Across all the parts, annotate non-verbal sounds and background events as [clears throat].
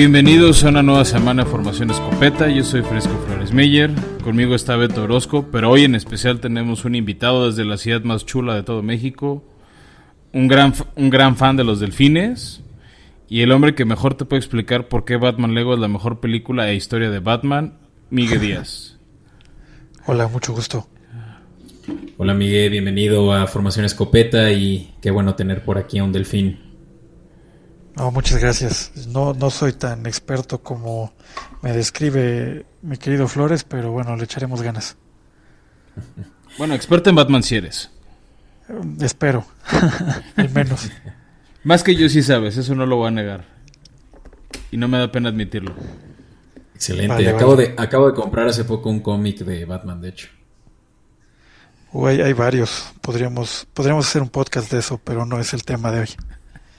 Bienvenidos a una nueva semana de Formación Escopeta. Yo soy Fresco Flores Meyer. Conmigo está Beto Orozco, pero hoy en especial tenemos un invitado desde la ciudad más chula de todo México. Un gran, un gran fan de los delfines. Y el hombre que mejor te puede explicar por qué Batman Lego es la mejor película e historia de Batman, Miguel [laughs] Díaz. Hola, mucho gusto. Hola Miguel, bienvenido a Formación Escopeta y qué bueno tener por aquí a un delfín. Muchas gracias. No, no soy tan experto como me describe mi querido Flores, pero bueno, le echaremos ganas. [laughs] Bueno, experto en Batman si eres. Eh, espero, [laughs] al menos. [laughs] Más que yo sí sabes, eso no lo voy a negar. Y no me da pena admitirlo. Excelente. acabo, De, acabo de comprar hace poco un cómic de Batman, de hecho. Uy, hay, varios. Podríamos, podríamos hacer un podcast de eso, pero no es el tema de hoy.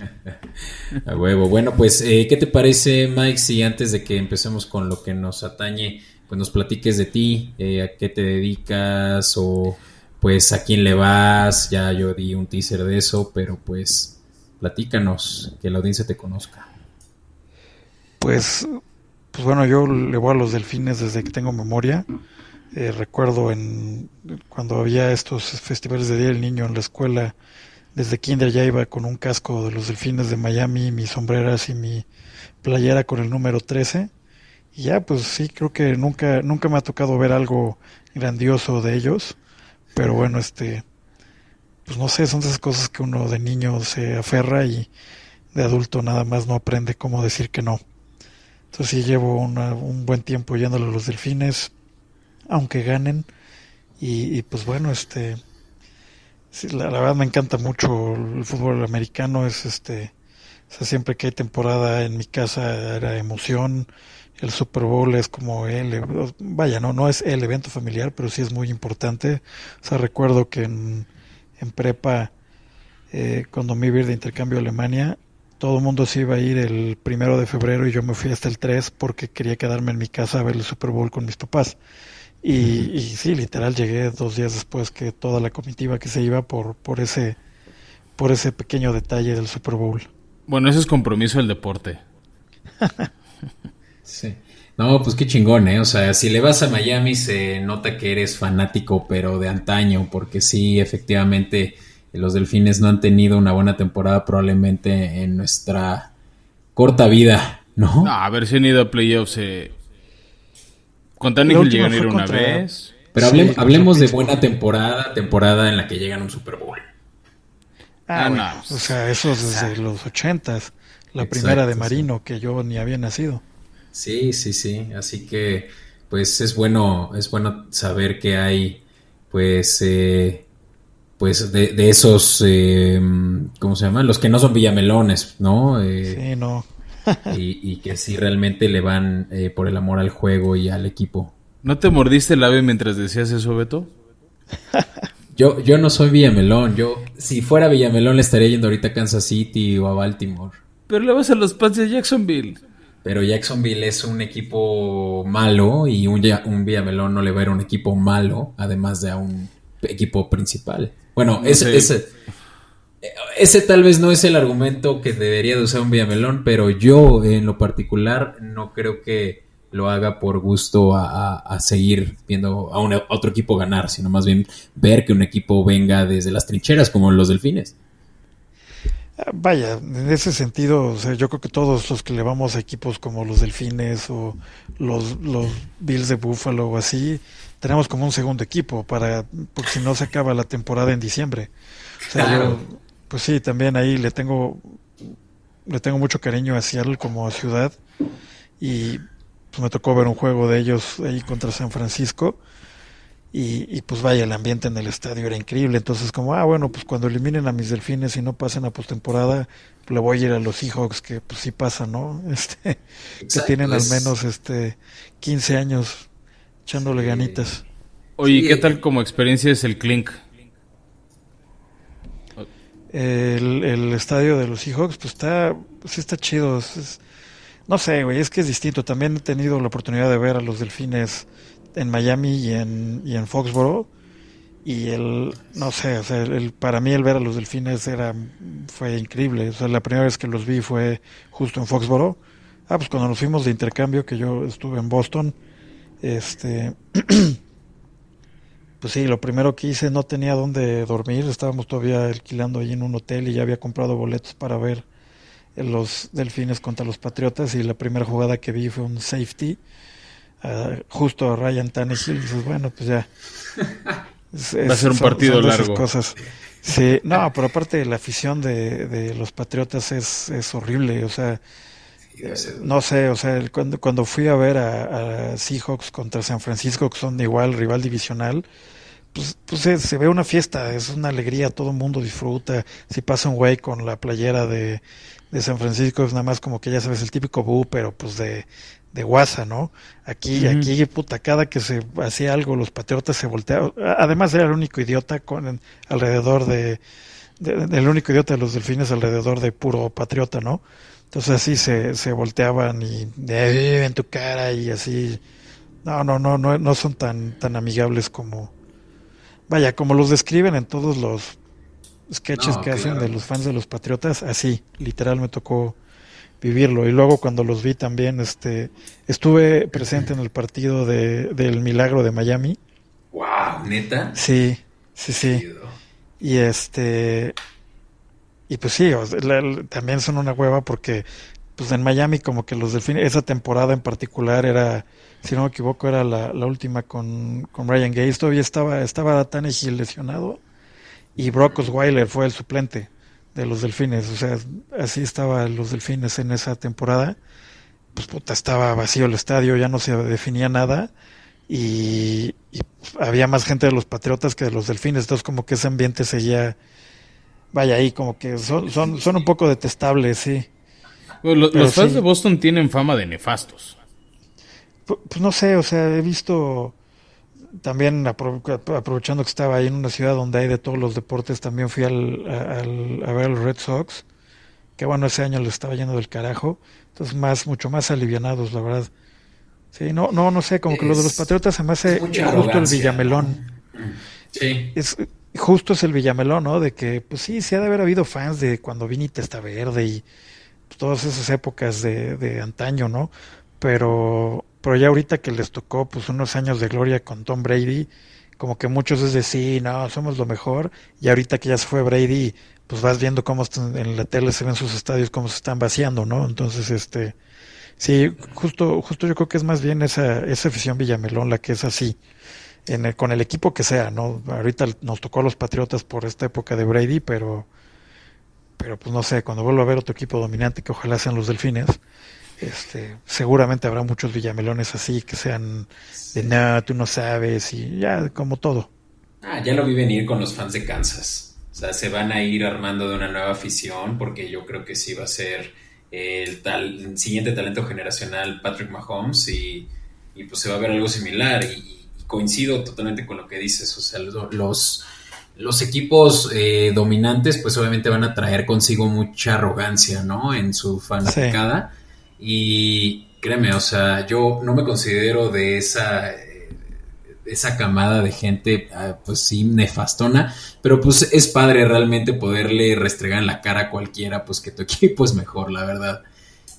[laughs] A huevo. Bueno, pues, eh, ¿qué te parece, Mike, si antes de que empecemos con lo que nos atañe, pues nos platiques de ti, eh, a qué te dedicas o pues a quién le vas? Ya yo di un teaser de eso, pero pues platícanos, que la audiencia te conozca. Pues, pues bueno, yo le voy a los delfines desde que tengo memoria. Eh, recuerdo en cuando había estos festivales de Día del Niño en la escuela, desde kinder ya iba con un casco de los delfines de Miami, mis sombreras y mi playera con el número 13. Y ya, pues sí, creo que nunca, nunca me ha tocado ver algo grandioso de ellos. Pero bueno, este, pues no sé, son esas cosas que uno de niño se aferra y de adulto nada más no aprende cómo decir que no. Entonces sí llevo un buen tiempo yéndole a los delfines, aunque ganen. Y, pues bueno, este, la, verdad me encanta mucho el fútbol americano, es este, siempre que hay temporada en mi casa era emoción. El Super Bowl es como el, vaya, no, no es el evento familiar, pero sí es muy importante. O sea, recuerdo que en, en prepa, eh, cuando me iba a ir de intercambio a Alemania, todo el mundo se iba a ir el primero de febrero y yo me fui hasta el 3 porque quería quedarme en mi casa a ver el Super Bowl con mis papás. Y, sí, literal llegué dos días después que toda la comitiva que se iba por, por ese por ese pequeño detalle del Super Bowl. Bueno, ese es compromiso del deporte. [laughs] sí. No, pues qué chingón, ¿eh? O sea, si le vas a Miami se nota que eres fanático, pero de antaño, porque sí, efectivamente, los delfines no han tenido una buena temporada probablemente en nuestra corta vida, ¿no? No, a ver si han ido a playoffs. Eh. Con Tannehill llegan a ir una vez. Pero hablemos de buena temporada, temporada en la que llegan a un Super Bowl. Ah, ah O sea, eso desde los ochentas. La primera de Marino, que yo ni había nacido. Sí, sí, sí. Así que, pues es bueno, es bueno saber que hay, pues, eh, pues de, esos, eh, ¿cómo se llaman? Los que no son villamelones, ¿no? Eh, sí, no. [laughs] y, que sí realmente le van eh, por el amor al juego y al equipo. ¿No te mordiste el ave mientras decías eso, Beto? [laughs] yo, yo no soy Villamelón. Yo, si fuera Villamelón, le estaría yendo ahorita a Kansas City o a Baltimore. Pero le vas a los Pats de Jacksonville. Pero Jacksonville es un equipo malo y un, un Villamelón no le va a ir a un equipo malo, además de a un equipo principal. Bueno, ese, ese, tal vez no es el argumento que debería de usar un Villamelón, pero yo en lo particular no creo que lo haga por gusto a, seguir viendo a, un, a otro equipo ganar, sino más bien ver que un equipo venga desde las trincheras como los delfines. Vaya, en ese sentido, yo creo que todos los que le vamos a equipos como los Delfines o los, los Bills de Buffalo o así, tenemos como un segundo equipo para porque si no se acaba la temporada en diciembre. O sea, yo, pues sí, también ahí le tengo le tengo mucho cariño a Seattle como a ciudad y pues me tocó ver un juego de ellos ahí contra San Francisco y, pues vaya, el ambiente en el estadio era increíble. Entonces, como, ah, bueno, pues cuando eliminen a mis delfines y no pasen a postemporada, le voy a ir a los Seahawks, que pues sí pasan, ¿no? [laughs] Este, que tienen al menos este 15 años echándole ganitas. Oye, ¿qué tal como experiencia es el Clink? El, el estadio de los Seahawks, pues está, pues está chido. no sé, güey, es que es distinto. También he tenido la oportunidad de ver a los delfines en Miami y en, y en Foxboro. Y el, no sé, o sea, el, para mí el ver a los delfines era, fue increíble. O sea, la primera vez que los vi fue justo en Foxboro, Ah, pues cuando nos fuimos de intercambio, que yo estuve en Boston, este, [clears throat] pues sí, lo primero que hice, no tenía dónde dormir, estábamos todavía alquilando ahí en un hotel y ya había comprado boletos para ver los Delfines contra los Patriotas y la primera jugada que vi fue un safety, uh, justo a Ryan Tannehill, y dices, bueno, pues ya. [laughs] Es, Va a ser un partido largo. Cosas. Sí, no, pero aparte la afición de, de los Patriotas es, es horrible, o sea, no sé, o sea, cuando, cuando fui a ver a, Seahawks contra San Francisco, que son igual rival divisional, pues, pues se, ve una fiesta, es una alegría, todo el mundo disfruta. Si pasa un güey con la playera de, de San Francisco, es nada más como que ya sabes, el típico bu, pero pues de, de guasa, ¿no? Aquí, aquí, puta, cada que se hacía algo, los patriotas se volteaban. Además, era el único idiota con alrededor de, el único idiota de los delfines alrededor de puro patriota, ¿no? Entonces así se, se volteaban y de en tu cara y así. No, no, no, no, no son tan, tan amigables como, vaya, como los describen en todos los sketches que hacen de los fans de los Patriotas, así, literal me tocó vivirlo. Y luego cuando los vi también, este, estuve presente en el partido de, del Milagro de Miami. Wow, neta. Sí, sí, sí. Y este, y pues sí, también son una hueva porque pues en Miami como que los delfines, esa temporada en particular era, si no me equivoco, era la, última con, con Ryan Gates, todavía estaba, estaba Tannehill lesionado. Y Brock Osweiler fue el suplente de los delfines, o sea, así estaban los delfines en esa temporada, pues puta, estaba vacío el estadio, ya no se definía nada. Y, y había más gente de los Patriotas que de los delfines, entonces como que ese ambiente seguía vaya ahí como que son, son, son un poco detestables, sí. los, fans de Boston tienen fama de nefastos. Pues, no sé, o sea, he visto también aprovechando que estaba ahí en una ciudad donde hay de todos los deportes, también fui al, a ver a los Red Sox, que bueno, ese año lo estaba yendo del carajo, entonces más, mucho más alivianados, la verdad. Sí, no, no, no sé, como que lo de los Patriotas se me hace justo el Villamelón. Sí. Es, justo es el Villamelón, ¿no? De que, pues sí, sí ha de haber habido fans de cuando Vini Testa Verde y todas esas épocas de, de antaño, ¿no? Pero, pero ya ahorita que les tocó, pues unos años de gloria con Tom Brady, como que muchos es de sí, no, somos lo mejor, y ahorita que ya se fue Brady, pues vas viendo cómo en la tele se ven sus estadios, cómo se están vaciando, ¿no? Entonces, este, sí, justo, justo yo creo que es más bien esa, esa afición Villamelón la que es así en con el equipo que sea, ¿no? Ahorita nos tocó a los Patriotas por esta época de Brady, pero, pero pues no sé, cuando vuelva a ver otro equipo dominante, que ojalá sean los Delfines, este, seguramente habrá muchos villamelones así que sean de nada, tú no sabes, y ya como todo. Ah, ya lo vi venir con los fans de Kansas. O sea, se van a ir armando de una nueva afición porque yo creo que sí va a ser el, tal, siguiente talento generacional Patrick Mahomes y, y pues se va a ver algo similar. Y, coincido totalmente con lo que dices. O sea, los, los equipos eh, dominantes, pues obviamente van a traer consigo mucha arrogancia, ¿no? En su fanaticada. Y créeme, o sea, yo no me considero de esa esa camada de gente, ah, pues sí, nefastona, pero pues es padre realmente poderle restregar en la cara a cualquiera, pues que tu [laughs] equipo es mejor, la verdad.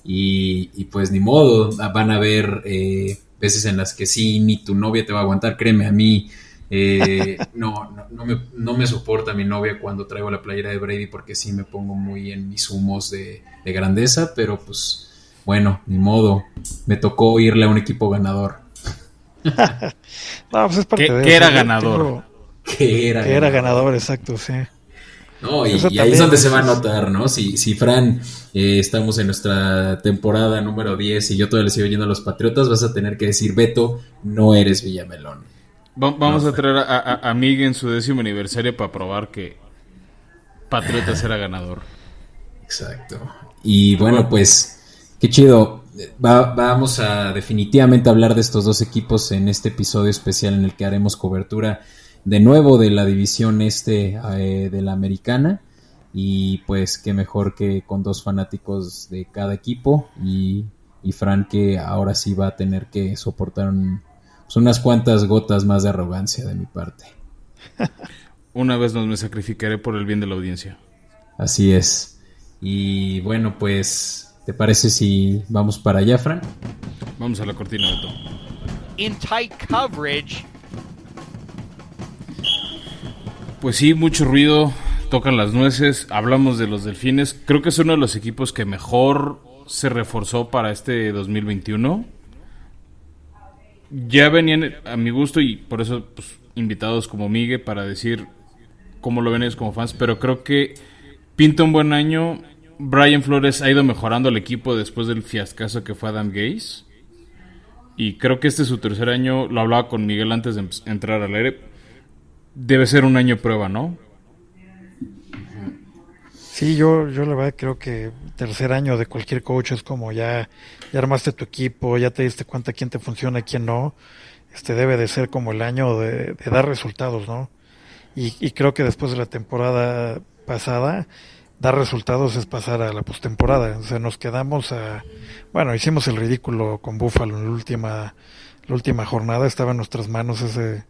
Y, y pues ni modo, van a ver eh, veces en las que sí, ni tu novia te va a aguantar, créeme, a mí eh, [laughs] no, no, me, no, me, soporta mi novia cuando traigo la playera de Brady porque sí me pongo muy en mis humos de, grandeza, pero pues bueno, ni modo, me tocó irle a un equipo ganador. [laughs] no, pues es parte de era ganador? Que era, era ganador, exacto, sí. No, y, ahí es donde se va a notar, ¿no? Si, si Fran, eh, estamos en nuestra temporada número 10 y yo todavía le sigo yendo a los Patriotas, vas a tener que decir, Beto, no eres Villamelón. vamos a traer a, a, Miguel en su décimo aniversario para probar que Patriotas era ganador. Exacto. Y bueno, pues, qué chido. vamos a definitivamente hablar de estos dos equipos en este episodio especial en el que haremos cobertura de nuevo de la división este eh, de la americana y pues qué mejor que con dos fanáticos de cada equipo y, y Fran que ahora sí va a tener que soportar pues, unas cuantas gotas más de arrogancia de mi parte. [laughs] Una vez más me sacrificaré por el bien de la audiencia. Así es. Y bueno, pues ¿Te parece si vamos para allá, Fran? Vamos a la cortina, Beto. In tight coverage. Pues sí, mucho ruido, tocan las nueces, hablamos de los delfines. Creo que es uno de los equipos que mejor se reforzó para este 2021. Ya venían a mi gusto y por eso pues, invitados como Miguel para decir cómo lo ven ellos como fans, pero creo que pinta un buen año. Brian Flores ha ido mejorando el equipo después del fiascazo que fue Adam Gaze. Y creo que este es su tercer año, lo hablaba con Miguel antes de entrar al aire. Debe ser un año prueba, ¿no? Sí, yo, yo la verdad creo que tercer año de cualquier coach es como ya, ya armaste tu equipo, ya te diste cuenta quién te funciona quién no. Este debe de ser como el año de, dar resultados, ¿no? Y, y, creo que después de la temporada pasada, dar resultados es pasar a la postemporada. O sea, nos quedamos a. Bueno, hicimos el ridículo con Buffalo en la última, la última jornada, estaba en nuestras manos ese,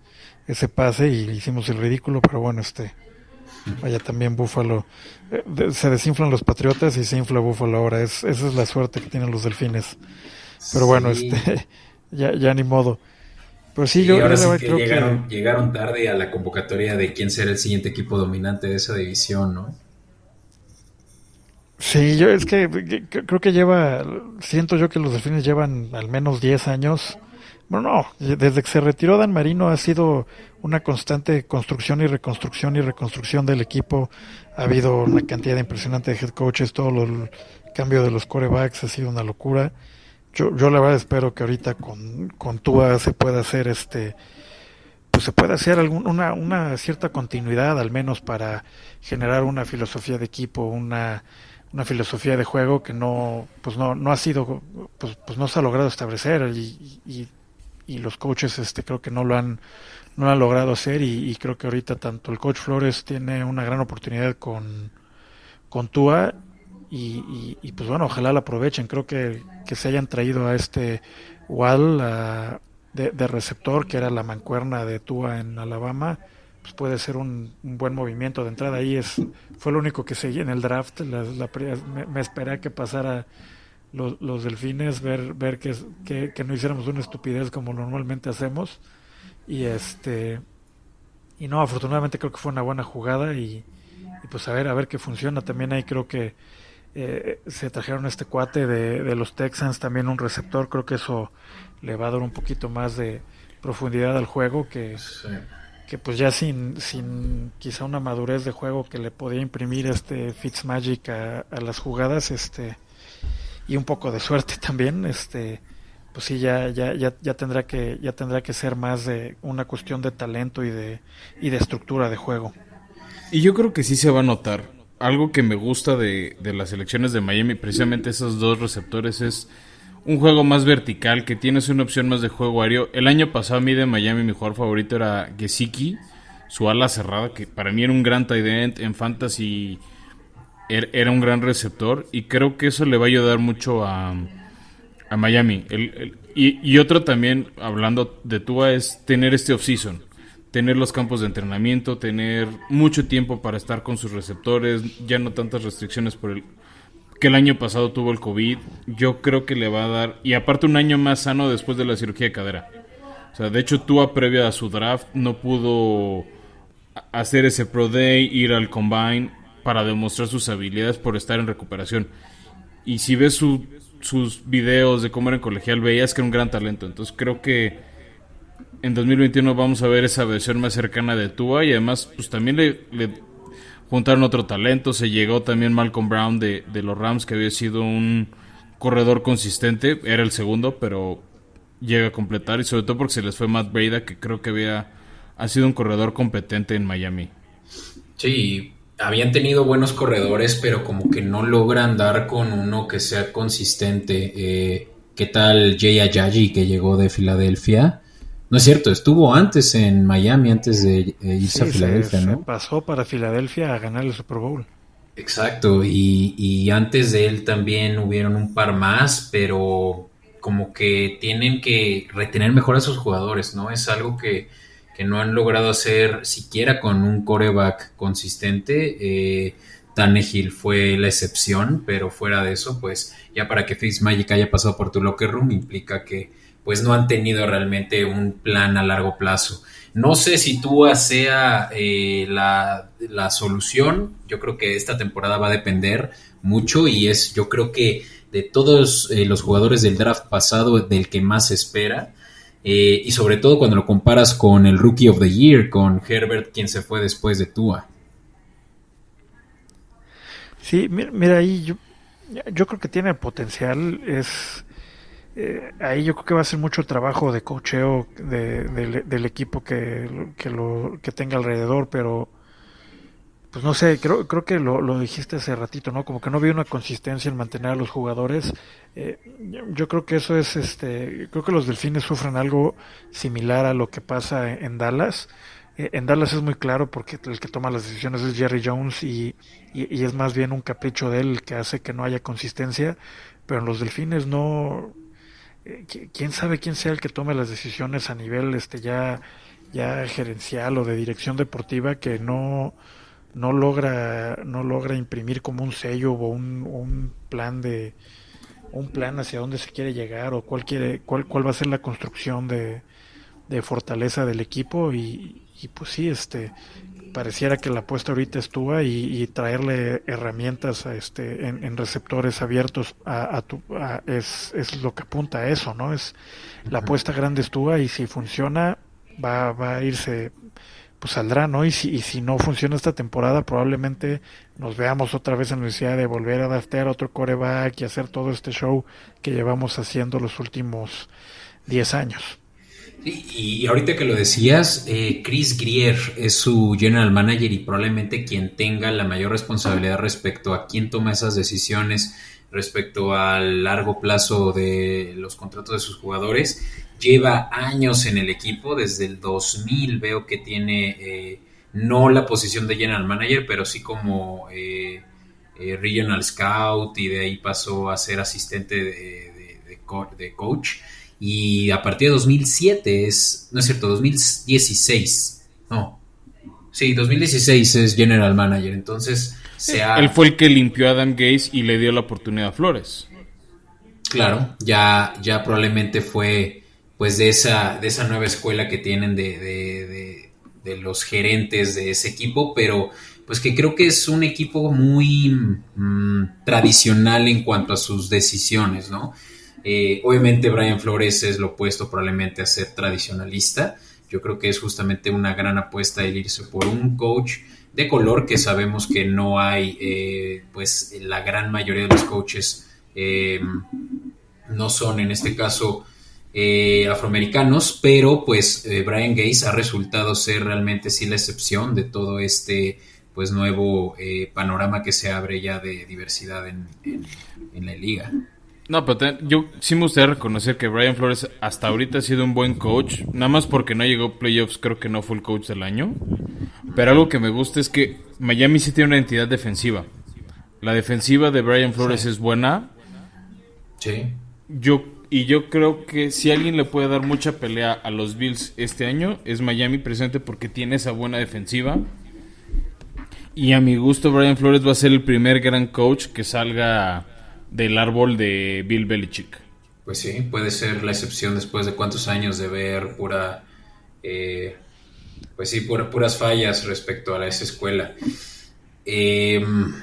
ese pase y hicimos el ridículo, pero bueno, este. Vaya, también Búfalo. Eh, se desinflan los Patriotas y se infla Búfalo ahora. Es, esa es la suerte que tienen los Delfines. Pero bueno, este, [laughs] ya, ya ni modo. Pues sí, yo, ahora sí que llegaron, llegaron tarde a la convocatoria de quién será el siguiente equipo dominante de esa división, ¿no? Sí, yo es que, creo que lleva, siento yo que los delfines llevan al menos 10 años. Bueno, no, desde que se retiró Dan Marino ha sido una constante construcción y reconstrucción y reconstrucción del equipo. Ha habido una cantidad impresionante de head coaches, todo el cambio de los corebacks ha sido una locura yo, yo la verdad espero que ahorita con, con Tua se pueda hacer este pues se pueda hacer algún, una, una cierta continuidad al menos para generar una filosofía de equipo, una, una filosofía de juego que no pues no, no ha sido pues, pues no se ha logrado establecer y, y, los coaches este creo que no lo han no han logrado hacer y, creo que ahorita tanto el coach Flores tiene una gran oportunidad con con Tua y, pues bueno, ojalá la aprovechen. Creo que, que se hayan traído a este Wall de, receptor, que era la mancuerna de Tua en Alabama, pues puede ser un, buen movimiento de entrada. Ahí es fue lo único que seguí en el draft. me, esperé a que pasara los, los delfines, ver, ver que, que, que no hiciéramos una estupidez como normalmente hacemos. Y este y no, afortunadamente creo que fue una buena jugada y, y pues a ver, a ver qué funciona. También ahí creo que eh, se trajeron este cuate de, de, los Texans, también un receptor, creo que eso le va a dar un poquito más de profundidad al juego que, que pues ya sin, sin quizá una madurez de juego que le podía imprimir este Fitzmagic a, a las jugadas, este y un poco de suerte también, este pues sí ya, ya, ya, ya tendrá que, ya tendrá que ser más de una cuestión de talento y de, y de estructura de juego. Y yo creo que sí se va a notar algo que me gusta de, las elecciones de Miami, precisamente esos dos receptores, es un juego más vertical, que tienes una opción más de juego aéreo. El año pasado a mí de Miami mi jugador favorito era Gesicki, su ala cerrada, que para mí era un gran tight en fantasy, era un gran receptor, y creo que eso le va a ayudar mucho a, a Miami. y, y, otro también, hablando de Tua, es tener este offseason tener los campos de entrenamiento, tener mucho tiempo para estar con sus receptores, ya no tantas restricciones por el que el año pasado tuvo el COVID, yo creo que le va a dar, y aparte un año más sano después de la cirugía de cadera. O sea, de hecho Tua previo a su draft no pudo hacer ese Pro Day, ir al Combine para demostrar sus habilidades por estar en recuperación. Y si ves sus videos de cómo era en colegial, veías que era un gran talento. Entonces creo que en 2021 vamos a ver esa versión más cercana de Tua y además pues también le, juntaron otro talento, se llegó también Malcolm Brown de, los Rams que había sido un corredor consistente, era el segundo, pero llega a completar y sobre todo porque se les fue Matt Breda que creo que había ha sido un corredor competente en Miami. Sí, habían tenido buenos corredores, pero como que no logran dar con uno que sea consistente. Eh, ¿Qué tal Jay Ajayi que llegó de Filadelfia? No es cierto, estuvo antes en Miami, antes de eh, irse a Filadelfia, ¿no? pasó para Filadelfia a ganar el Super Bowl. Exacto, y, y, antes de él también hubieron un par más, pero como que tienen que retener mejor a sus jugadores, ¿no? Es algo que, no han logrado hacer siquiera con un coreback consistente. Eh, fue la excepción, pero fuera de eso, pues ya para que Magic haya pasado por tu locker room implica que pues no han tenido realmente un plan a largo plazo. No sé si Tua sea eh, la, la, solución. Yo creo que esta temporada va a depender mucho y es, yo creo que de todos eh, los jugadores del draft pasado, del que más espera. Eh, y sobre todo cuando lo comparas con el Rookie of the Year, con Herbert, quien se fue después de Tua. Sí, mira, ahí yo, yo creo que tiene potencial. Es eh, ahí yo creo que va a ser mucho trabajo de cocheo del equipo que, que, lo, que tenga alrededor, pero pues no sé, creo, creo que lo, lo, dijiste hace ratito, ¿no? Como que no había una consistencia en mantener a los jugadores. Eh, yo, creo que eso es, este, creo que los delfines sufren algo similar a lo que pasa en, Dallas. Eh, en Dallas es muy claro porque el que toma las decisiones es Jerry Jones y, y, es más bien un capricho de él que hace que no haya consistencia, pero en los delfines no, eh, quién sabe quién sea el que tome las decisiones a nivel este ya ya gerencial o de dirección deportiva que no no logra no logra imprimir como un sello o un, un plan de un plan hacia dónde se quiere llegar o cuál quiere cuál cuál va a ser la construcción de, de fortaleza del equipo y, y pues sí este pareciera que la apuesta ahorita estuvo y, y traerle herramientas a este en, receptores abiertos a, tu, es, es, lo que apunta a eso, ¿no? Es la apuesta grande estuvo y si funciona va, va a irse pues saldrá, ¿no? Y si, y si no funciona esta temporada, probablemente nos veamos otra vez en la necesidad de volver a draftear otro coreback y hacer todo este show que llevamos haciendo los últimos 10 años. Y, ahorita que lo decías, eh, Chris Grier es su general manager y probablemente quien tenga la mayor responsabilidad respecto a quién toma esas decisiones, respecto al largo plazo de los contratos de sus jugadores. Lleva años en el equipo, desde el 2000 veo que tiene eh, no la posición de general manager, pero sí como eh, regional scout y de ahí pasó a ser asistente de, de coach y a partir de 2007 es, no es cierto, 2016, no, sí, 2016 es General Manager, entonces se Él fue el que limpió a Adam Gaze y le dio la oportunidad a Flores. Claro, ya, ya probablemente fue pues de esa, de esa nueva escuela que tienen de, de, de, los gerentes de ese equipo, pero pues que creo que es un equipo muy mm, tradicional en cuanto a sus decisiones, ¿no? Eh, obviamente Brian Flores es lo opuesto probablemente a ser tradicionalista. Yo creo que es justamente una gran apuesta el irse por un coach de color que sabemos que no hay, eh, pues la gran mayoría de los coaches eh, no son en este caso afroamericanos, pero pues Brian Gates ha resultado ser realmente sí la excepción de todo este pues nuevo panorama que se abre ya de diversidad en la liga. No, pero yo sí me gustaría reconocer que Brian Flores hasta ahorita ha sido un buen coach. Nada más porque no llegó a playoffs, creo que no fue el coach del año. Pero algo que me gusta es que Miami sí tiene una entidad defensiva. La defensiva de Brian Flores es buena. Sí. Yo, y yo creo que si alguien le puede dar mucha pelea a los Bills este año, es Miami presente porque tiene esa buena defensiva. Y a mi gusto, Brian Flores va a ser el primer gran coach que salga del árbol de Bill Belichick. Pues sí, puede ser la excepción después de cuántos años de ver pura, eh, pues sí, puras fallas respecto a esa escuela. Em,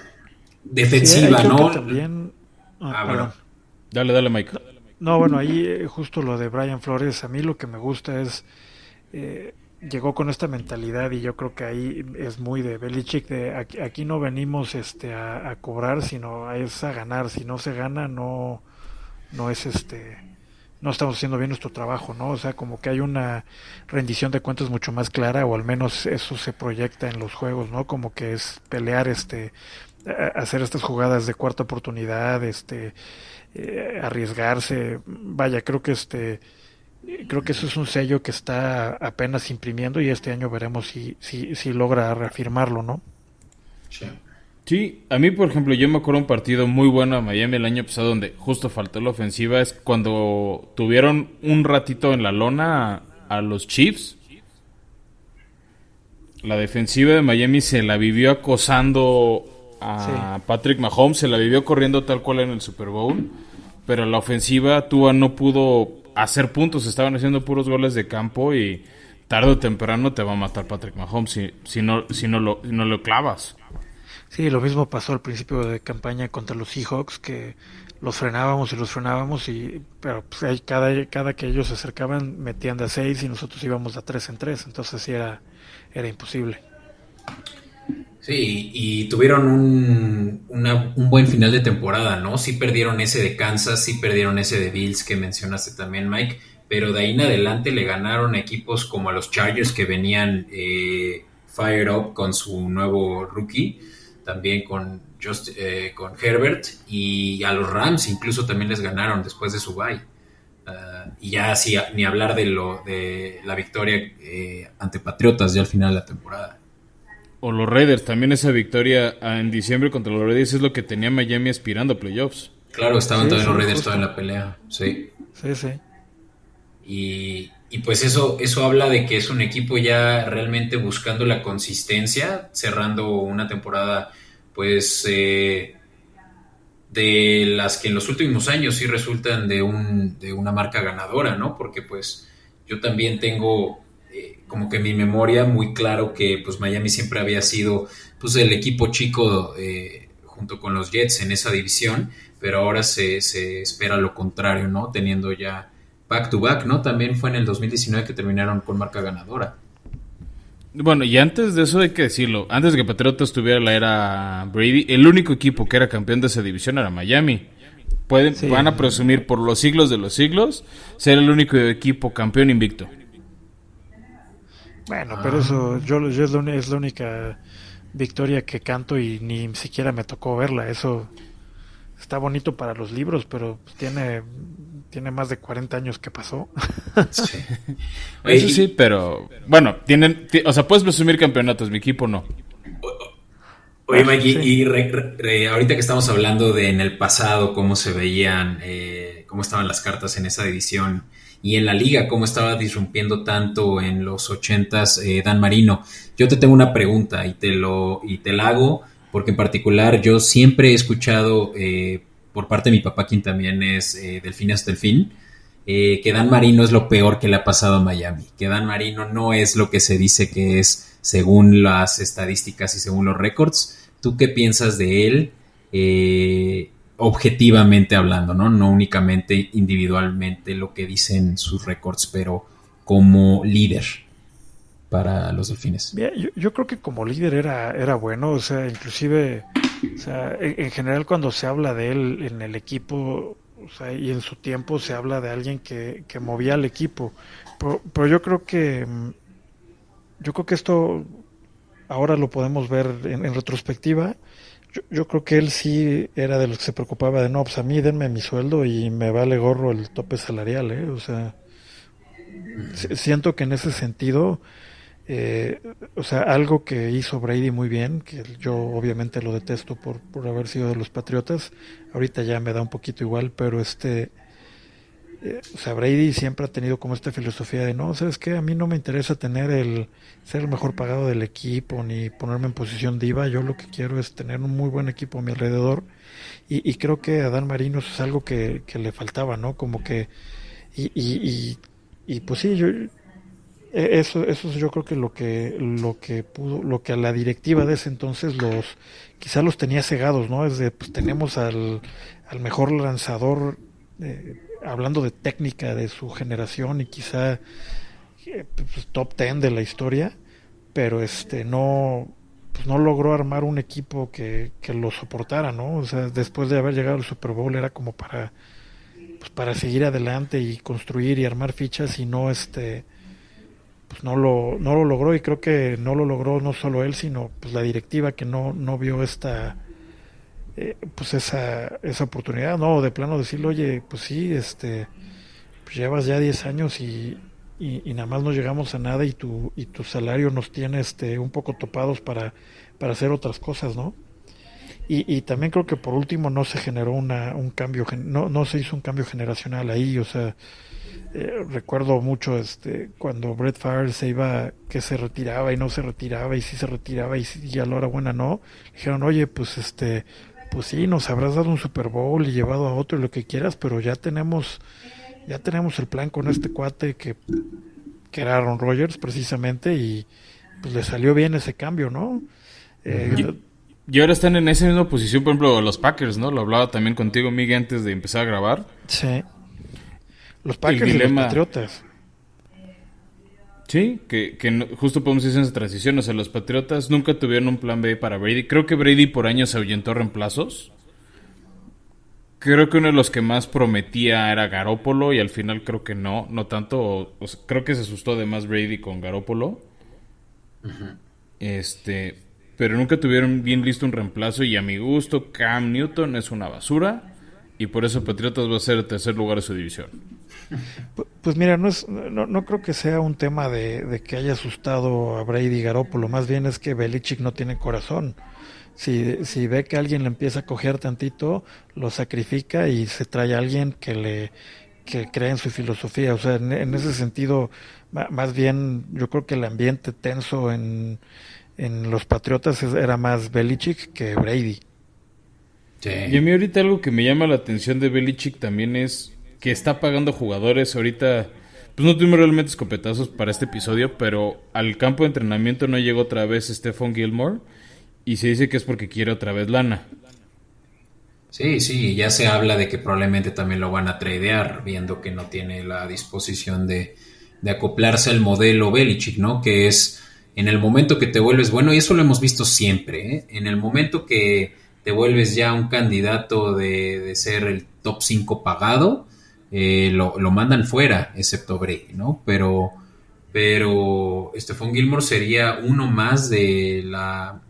defensiva, ¿no? También... Ah, ah bueno. Dale, dale, Mike. No, bueno, ahí eh, justo lo de Brian Flores, a mí lo que me gusta es eh, llegó con esta mentalidad y yo creo que ahí es muy de Belichick de aquí, no venimos este a, cobrar sino es a ganar. Si no se gana no no es este no estamos haciendo bien nuestro trabajo no o sea como que hay una rendición de cuentas mucho más clara o al menos eso se proyecta en los juegos no como que es pelear este hacer estas jugadas de cuarta oportunidad este eh, arriesgarse vaya creo que este creo que eso es un sello que está apenas imprimiendo y este año veremos si, si, si logra reafirmarlo, ¿no? Sí. a mí por ejemplo yo me acuerdo un partido muy bueno a Miami el año pasado donde justo faltó la ofensiva, es cuando tuvieron un ratito en la lona a, los Chiefs. La defensiva de Miami se la vivió acosando a Patrick Mahomes, se la vivió corriendo tal cual en el Super Bowl, pero la ofensiva Tua no pudo hacer puntos, estaban haciendo puros goles de campo y tarde o temprano te va a matar Patrick Mahomes si, si, no, si no, lo, no lo clavas. Sí, lo mismo pasó al principio de campaña contra los Seahawks, que los frenábamos y los frenábamos, y pero pues, cada, cada que ellos se acercaban metían de a 6 y nosotros íbamos de a 3 en 3, entonces sí era, era imposible. Sí, y tuvieron un, un, buen final de temporada, ¿no? Sí perdieron ese de Kansas, sí perdieron ese de Bills que mencionaste también, Mike, pero de ahí en adelante le ganaron equipos como a los Chargers que venían eh, fired up con su nuevo rookie, también con, Just, eh, con Herbert, y a los Rams incluso también les ganaron después de su bye. Ah, y ya así, ni hablar de, lo, de la victoria eh, ante Patriotas ya al final de la temporada. O los Raiders, también esa victoria ah, en diciembre contra los Raiders es lo que tenía Miami aspirando a playoffs. Claro, estaban todos los Raiders toda en la pelea, sí. Sí, sí. Y, y, pues eso, eso habla de que es un equipo ya realmente buscando la consistencia, cerrando una temporada pues eh, de las que en los últimos años sí resultan de, un, de una marca ganadora, ¿no? Porque pues yo también tengo como que en mi memoria muy claro que pues Miami siempre había sido pues el equipo chico eh, junto con los Jets en esa división, pero ahora se, se, espera lo contrario, ¿no? Teniendo ya back to back, ¿no? También fue en el 2019 que terminaron con marca ganadora. Bueno, y antes de eso hay que decirlo, antes de que Patriotas tuviera la era Brady, el único equipo que era campeón de esa división era Miami. Pueden, Van a presumir por los siglos de los siglos ser el único equipo campeón invicto. Bueno, pero eso yo, es, la, única victoria que canto y ni siquiera me tocó verla. Eso está bonito para los libros, pero tiene, tiene más de 40 años que pasó. Sí. [laughs] Eso sí, pero bueno, tienen, o sea, puedes presumir campeonatos, mi equipo no. Oye, Mikey, y ahorita que estamos hablando de en el pasado cómo se veían, eh, cómo estaban las cartas en esa edición y en la liga, cómo estaba disrumpiendo tanto en los ochentas eh, Dan Marino. Yo te tengo una pregunta y te, lo, y te la hago porque en particular yo siempre he escuchado eh, por parte de mi papá, quien también es eh, Delfín hasta el fin, eh, que Dan Marino es lo peor que le ha pasado a Miami, que Dan Marino no es lo que se dice que es según las estadísticas y según los récords. ¿Tú qué piensas de él? Eh, objetivamente hablando, ¿no? No únicamente individualmente lo que dicen sus récords, pero como líder para los delfines. yo, creo que como líder era, era bueno, o sea, inclusive, o sea, en, general cuando se habla de él en el equipo, o sea, y en su tiempo se habla de alguien que, que movía al equipo, pero, yo creo que, yo creo que esto ahora lo podemos ver en retrospectiva, yo, creo que él sí era de los que se preocupaba de, no, pues a mí denme mi sueldo y me vale gorro el tope salarial, ¿eh? O sea, siento que en ese sentido, eh, o sea, algo que hizo Brady muy bien, que yo obviamente lo detesto por, por haber sido de los Patriotas, ahorita ya me da un poquito igual, pero este eh, o sea, Brady siempre ha tenido como esta filosofía de, no, ¿sabes qué? A mí no me interesa tener el, ser el mejor pagado del equipo, ni ponerme en posición diva, yo lo que quiero es tener un muy buen equipo a mi alrededor, y, creo que a Dan Marino es algo que, le faltaba, ¿no? Como que, y, y, y, pues sí, yo, e, eso, eso es yo creo que lo que, lo que pudo, lo que a la directiva de ese entonces los, quizá los tenía cegados, ¿no? Es de, pues tenemos al, al mejor lanzador, eh, hablando de técnica de su generación y quizá eh, pues, top ten de la historia, pero este no pues no logró armar un equipo que, que, lo soportara, ¿no? O sea, después de haber llegado al Super Bowl era como para pues para seguir adelante y construir y armar fichas y no este pues no lo no lo logró y creo que no lo logró no solo él, sino pues la directiva que no no vio esta eh, pues esa, esa oportunidad, ¿no? De plano decirle, oye, pues sí, este, pues llevas ya 10 años y, y, nada más no llegamos a nada y tu, y tu salario nos tiene este, un poco topados para, para hacer otras cosas, ¿no? Y, y también creo que por último no se generó una, un cambio, no, no se hizo un cambio generacional ahí, o sea, Eh, recuerdo mucho este cuando Brett Favre se iba, que se retiraba y no se retiraba y si se retiraba y, si, y a la hora buena no. Dijeron, oye, pues este, pues sí, nos habrás dado un Super Bowl y llevado a otro y lo que quieras, pero ya tenemos, ya tenemos el plan con este cuate que, que era Aaron Rodgers precisamente y pues le salió bien ese cambio, ¿no? Eh, y, ahora están en esa misma posición, por ejemplo, los Packers, ¿no? Lo hablaba también contigo, Miguel, antes de empezar a grabar. Sí. Los Packers y los Patriotas. Sí, que, que justo podemos decir en esa transición. O sea, los Patriotas nunca tuvieron un plan B para Brady. Creo que Brady por años ahuyentó reemplazos. Creo que uno de los que más prometía era Garópolo y al final creo que no, no tanto. creo que se asustó de más Brady con Garópolo. Este, pero nunca tuvieron bien listo un reemplazo y a mi gusto Cam Newton es una basura y por eso Patriotas va a ser el tercer lugar de su división. Pues mira, no, es, no, no creo que sea un tema de, que haya asustado a Brady Garoppolo, más bien es que Belichick no tiene corazón. Si, si ve que alguien le empieza a coger tantito, lo sacrifica y se trae a alguien que le que cree en su filosofía. O sea, en, ese sentido, más bien yo creo que el ambiente tenso en, en los Patriotas era más Belichick que Brady. Y a mí ahorita algo que me llama la atención de Belichick también es que está pagando jugadores ahorita. Pues no tuvimos realmente escopetazos para este episodio, pero al campo de entrenamiento no llegó otra vez Stephon Gilmore y se dice que es porque quiere otra vez lana. Sí, sí, ya se habla de que probablemente también lo van a tradear, viendo que no tiene la disposición de, de acoplarse al modelo Belichick, ¿no? Que es en el momento que te vuelves bueno, y eso lo hemos visto siempre, ¿eh? en el momento que te vuelves ya un candidato de, de ser el top 5 pagado, eh, lo, mandan fuera, excepto Brady, ¿no? Pero, pero Stephon Gilmore sería uno más de la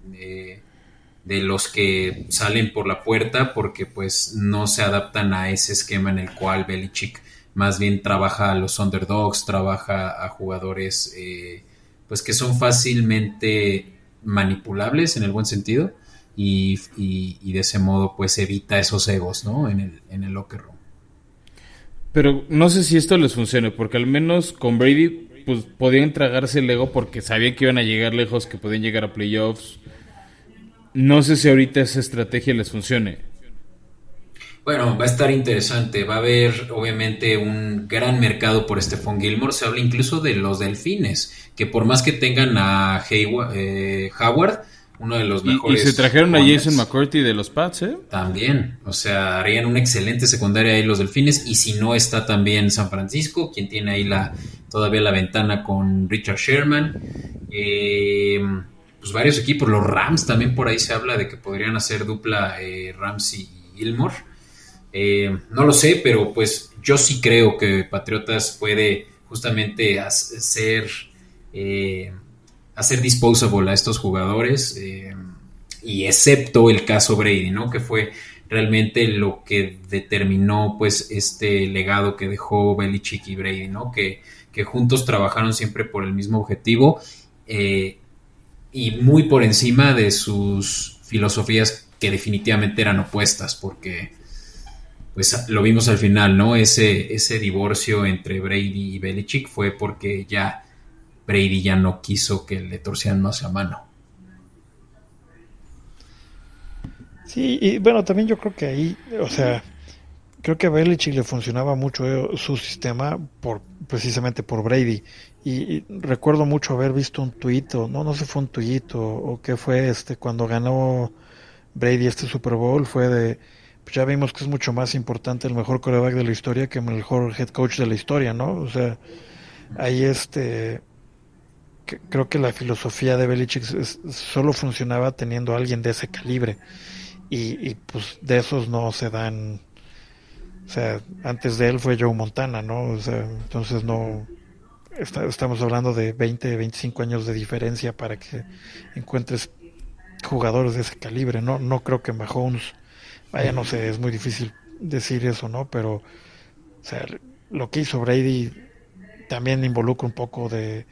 de los que salen por la puerta porque pues no se adaptan a ese esquema en el cual Belichick más bien trabaja a los underdogs, trabaja a jugadores eh, pues que son fácilmente manipulables en el buen sentido y, y, de ese modo pues evita esos egos, ¿no? En el, en el locker room. Pero no sé si esto les funcione, porque al menos con Brady, pues podían tragarse el ego porque sabían que iban a llegar lejos, que podían llegar a playoffs. No sé si ahorita esa estrategia les funcione. Bueno, va a estar interesante. Va a haber, obviamente, un gran mercado por Stephon Gilmore. Se habla incluso de los delfines, que por más que tengan a eh, Howard, uno de los mejores. Y, se trajeron a Jason McCourty de los Pats, ¿eh? También, o sea, harían una excelente secundaria ahí los Delfines. Y si no está también San Francisco, quien tiene ahí la todavía la ventana con Richard Sherman. Eh, pues varios equipos, los Rams también por ahí se habla de que podrían hacer dupla eh, Rams y Gilmore. Eh, no lo sé, pero pues yo sí creo que Patriotas puede justamente hacer hacer disposable a estos jugadores, eh, y excepto el caso Brady, ¿no? Que fue realmente lo que determinó pues este legado que dejó Belichick y Brady, ¿no? Que, que juntos trabajaron siempre por el mismo objetivo eh, y muy por encima de sus filosofías que definitivamente eran opuestas, porque pues lo vimos al final, ¿no? Ese, ese divorcio entre Brady y Belichick fue porque ya Brady ya no quiso que le torcieran más la mano. Sí, y bueno, también yo creo que ahí, o sea, creo que a Belichick le funcionaba mucho eh, su sistema por precisamente por Brady. Y, recuerdo mucho haber visto un tuit, o no, no sé fue un tuit o, o qué fue este, cuando ganó Brady este Super Bowl, fue de, pues ya vimos que es mucho más importante el mejor coreback de la historia que el mejor head coach de la historia, ¿no? O sea, ahí este, creo que la filosofía de Belichick solo funcionaba teniendo a alguien de ese calibre. Y, pues de esos no se dan. O sea, antes de él fue Joe Montana, ¿no? O sea, entonces no. estamos hablando de 20, 25 años de diferencia para que encuentres jugadores de ese calibre. No, no creo que Mahomes. Vaya, no sé, es muy difícil decir eso, ¿no? Pero, o sea, lo que hizo Brady también involucra un poco de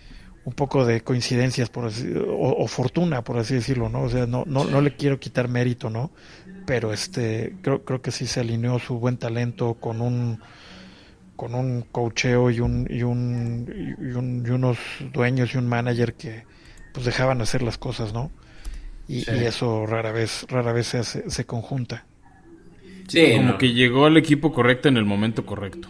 un poco de coincidencias por así, o, fortuna por así decirlo no o sea no, no no le quiero quitar mérito no pero este creo creo que sí se alineó su buen talento con un con un cocheo y un, y un, y un y unos dueños y un manager que pues dejaban hacer las cosas, ¿no? Y, Sí. y eso rara vez, rara vez se, hace- se conjunta. Sí, Como no. que llegó al equipo correcto en el momento correcto.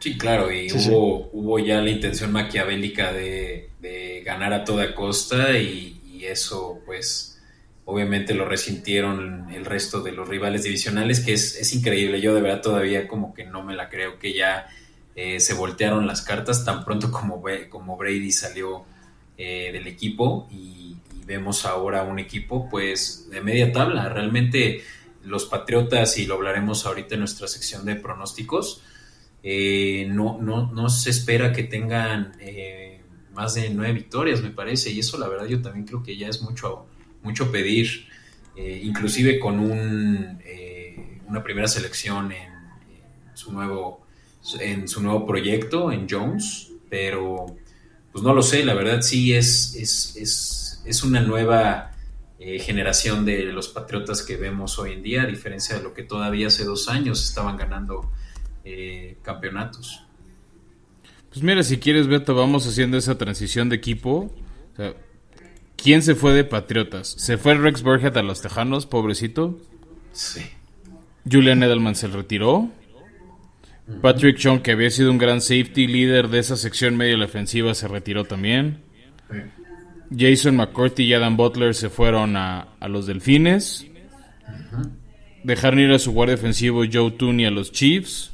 Sí, claro, y Sí, hubo, hubo ya la intención maquiavélica de, de ganar a toda costa y, y eso pues obviamente lo resintieron el resto de los rivales divisionales, que es, es increíble, yo de verdad todavía como que no me la creo que ya eh, se voltearon las cartas tan pronto como, como Brady salió eh, del equipo y, y vemos ahora un equipo pues de media tabla, realmente los Patriotas, y lo hablaremos ahorita en nuestra sección de pronósticos, eh, no, no, no se espera que tengan eh, más de nueve victorias, me parece, y eso la verdad yo también creo que ya es mucho, mucho pedir, eh, inclusive con un, una primera selección en, su nuevo, en su nuevo proyecto, en Jones, pero pues no lo sé, la verdad sí es, es, es, es una nueva generación de los Patriotas que vemos hoy en día, a diferencia de lo que todavía hace dos años estaban ganando eh, campeonatos. Pues mira, si quieres, Beto, vamos haciendo esa transición de equipo. O sea, ¿Quién se fue de Patriotas? Se fue Rex Burhead a los Tejanos, pobrecito. Sí. Julian Edelman se retiró. Patrick Chung, que había sido un gran safety líder de esa sección media de la ofensiva, se retiró también. Jason McCourty y Adam Butler se fueron a, a los Delfines. Dejaron ir a su guardia defensivo Joe Tooney a los Chiefs.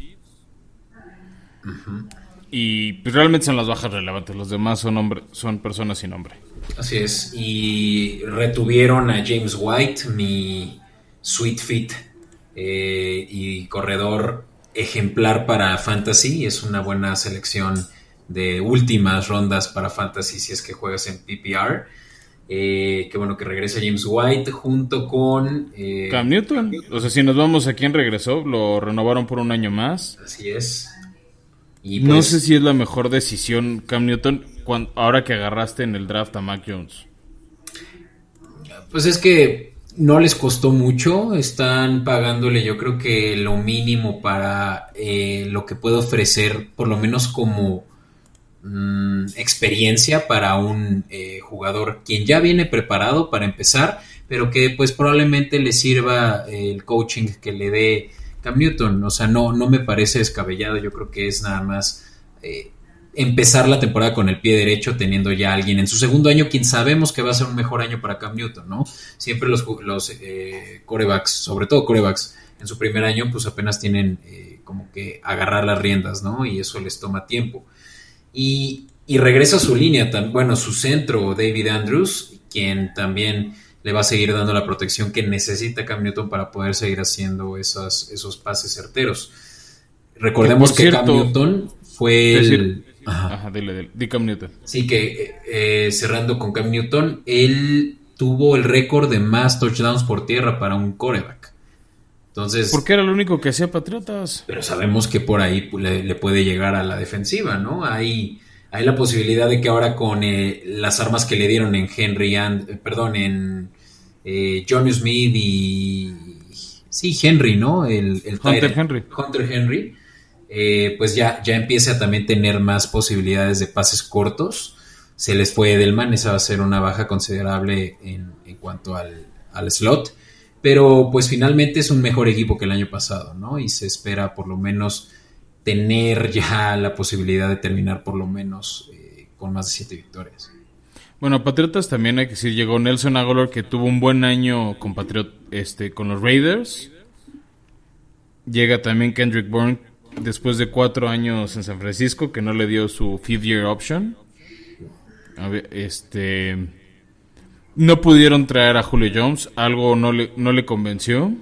Y pues, realmente son las bajas relevantes. Los demás son, hombre, son personas sin nombre. Así es. Y retuvieron a James White, mi sweet fit eh, y corredor ejemplar para Fantasy. Es una buena selección de últimas rondas para Fantasy si es que juegas en PPR. Eh, qué bueno que regresa James White junto con... eh, Cam Newton. O sea, si nos vamos a quién regresó, lo renovaron por un año más. Así es. Y no pues- sé si es la mejor decisión, Cam Newton, ahora que agarraste en el draft a Mac Jones. Pues es que no les costó mucho, están pagándole yo creo que lo mínimo para eh, lo que puede ofrecer, por lo menos como mm, experiencia para un eh, jugador quien ya viene preparado para empezar, pero que pues probablemente le sirva eh, el coaching que le dé Cam Newton. O sea, no, no me parece descabellado, yo creo que es nada más... eh, empezar la temporada con el pie derecho teniendo ya a alguien en su segundo año, quien sabemos que va a ser un mejor año para Cam Newton, ¿no? Siempre los, los eh, corebacks, sobre todo corebacks, en su primer año, pues apenas tienen eh, como que agarrar las riendas, ¿no? Y eso les toma tiempo. Y, y regresa a su línea, tan, bueno, su centro, David Andrews, quien también le va a seguir dando la protección que necesita Cam Newton para poder seguir haciendo esas, esos pases certeros. Recordemos Que Cam Newton fue el... Ajá. Ajá, dile, dile. Di Cam Newton. Sí, que eh, cerrando con Cam Newton, él tuvo el récord de más touchdowns por tierra para un coreback. Entonces, Porque era el único que hacía Patriotas. pero sabemos que por ahí le puede llegar a la defensiva, ¿no? Hay, hay la posibilidad de que ahora con eh, las armas que le dieron en Henry and, eh, perdón, en eh, John Smith y sí, Henry, ¿no? El, el Hunter Henry. Hunter Henry, eh, pues ya, ya empieza a también tener más posibilidades de pases cortos. Se les fue Edelman, esa va a ser una baja considerable en, en cuanto al, al slot. Pero pues finalmente es un mejor equipo que el año pasado, ¿no? Y se espera por lo menos tener ya la posibilidad de terminar por lo menos eh, con más de siete victorias. Bueno, a Patriotas también hay que decir, llegó Nelson Aguilar que tuvo un buen año con Patriot, este, con los Raiders. Llega también Kendrick Bourne después de cuatro años en San Francisco, que no le dio su fifth year option. A ver, este no pudieron traer a Julio Jones, algo no le, no le convenció.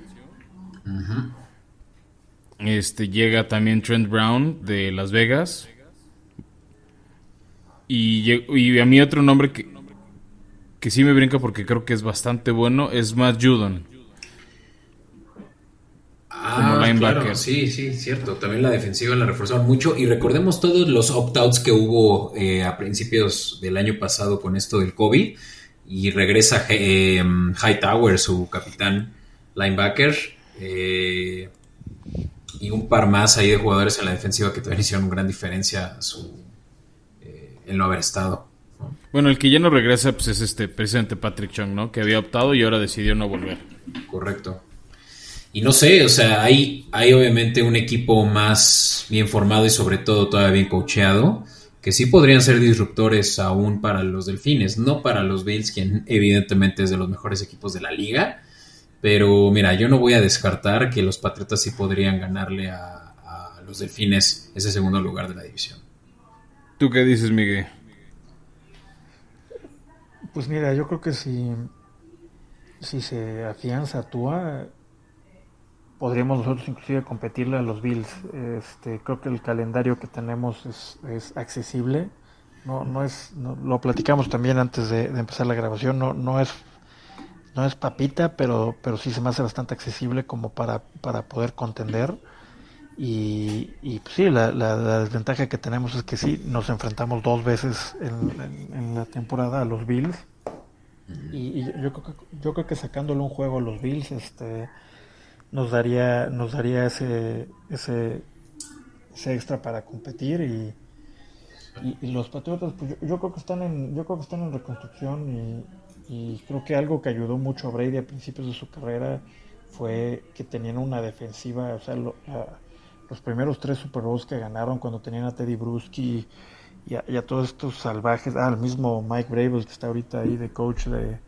Este llega también Trent Brown de Las Vegas. Y, a mí otro nombre que, que sí me brinca porque creo que es bastante bueno es Matt Judon. Como linebacker. Ah, claro, sí, sí, cierto. También la defensiva la reforzaron mucho. Y recordemos todos los opt-outs que hubo eh, a principios del año pasado con esto del COVID. Y regresa eh, Hightower, su capitán linebacker. Eh, y un par más ahí de jugadores en la defensiva que también hicieron gran diferencia su, en no haber estado. Bueno, el que ya no regresa pues es este presidente Patrick Chung, ¿no? Que había optado y ahora decidió no volver. Correcto. Y no sé, o sea, hay, hay obviamente un equipo más bien formado y sobre todo todavía bien coacheado, que sí podrían ser disruptores aún para los Delfines, no para los Bills, quien evidentemente es de los mejores equipos de la liga. Pero mira, yo no voy a descartar que los Patriotas sí podrían ganarle a, a los Delfines ese segundo lugar de la división. ¿Tú qué dices, Miguel? Pues mira, yo creo que si, si se afianza Tua, podríamos nosotros inclusive competirle a los Bills. Este, creo que el calendario que tenemos es, es accesible. No, no es, lo platicamos también antes de, de, empezar la grabación. No, no es, no es papita, pero, pero sí se me hace bastante accesible como para, para poder contender. Y, y pues sí, la, la, la, desventaja que tenemos es que sí, nos enfrentamos dos veces en, en, en la temporada a los Bills. Y, y yo, creo que, yo creo que sacándole un juego a los Bills, este nos daría nos daría ese ese, ese extra para competir y, y, y los patriotas pues yo, yo, creo que están en yo creo que están en reconstrucción y, y, creo que algo que ayudó mucho a Brady a principios de su carrera fue que tenían una defensiva o sea lo, a, los primeros tres Super Bowls que ganaron cuando tenían a Teddy Bruschi y a, y a todos estos salvajes ah el mismo Mike Brables que está ahorita ahí de coach de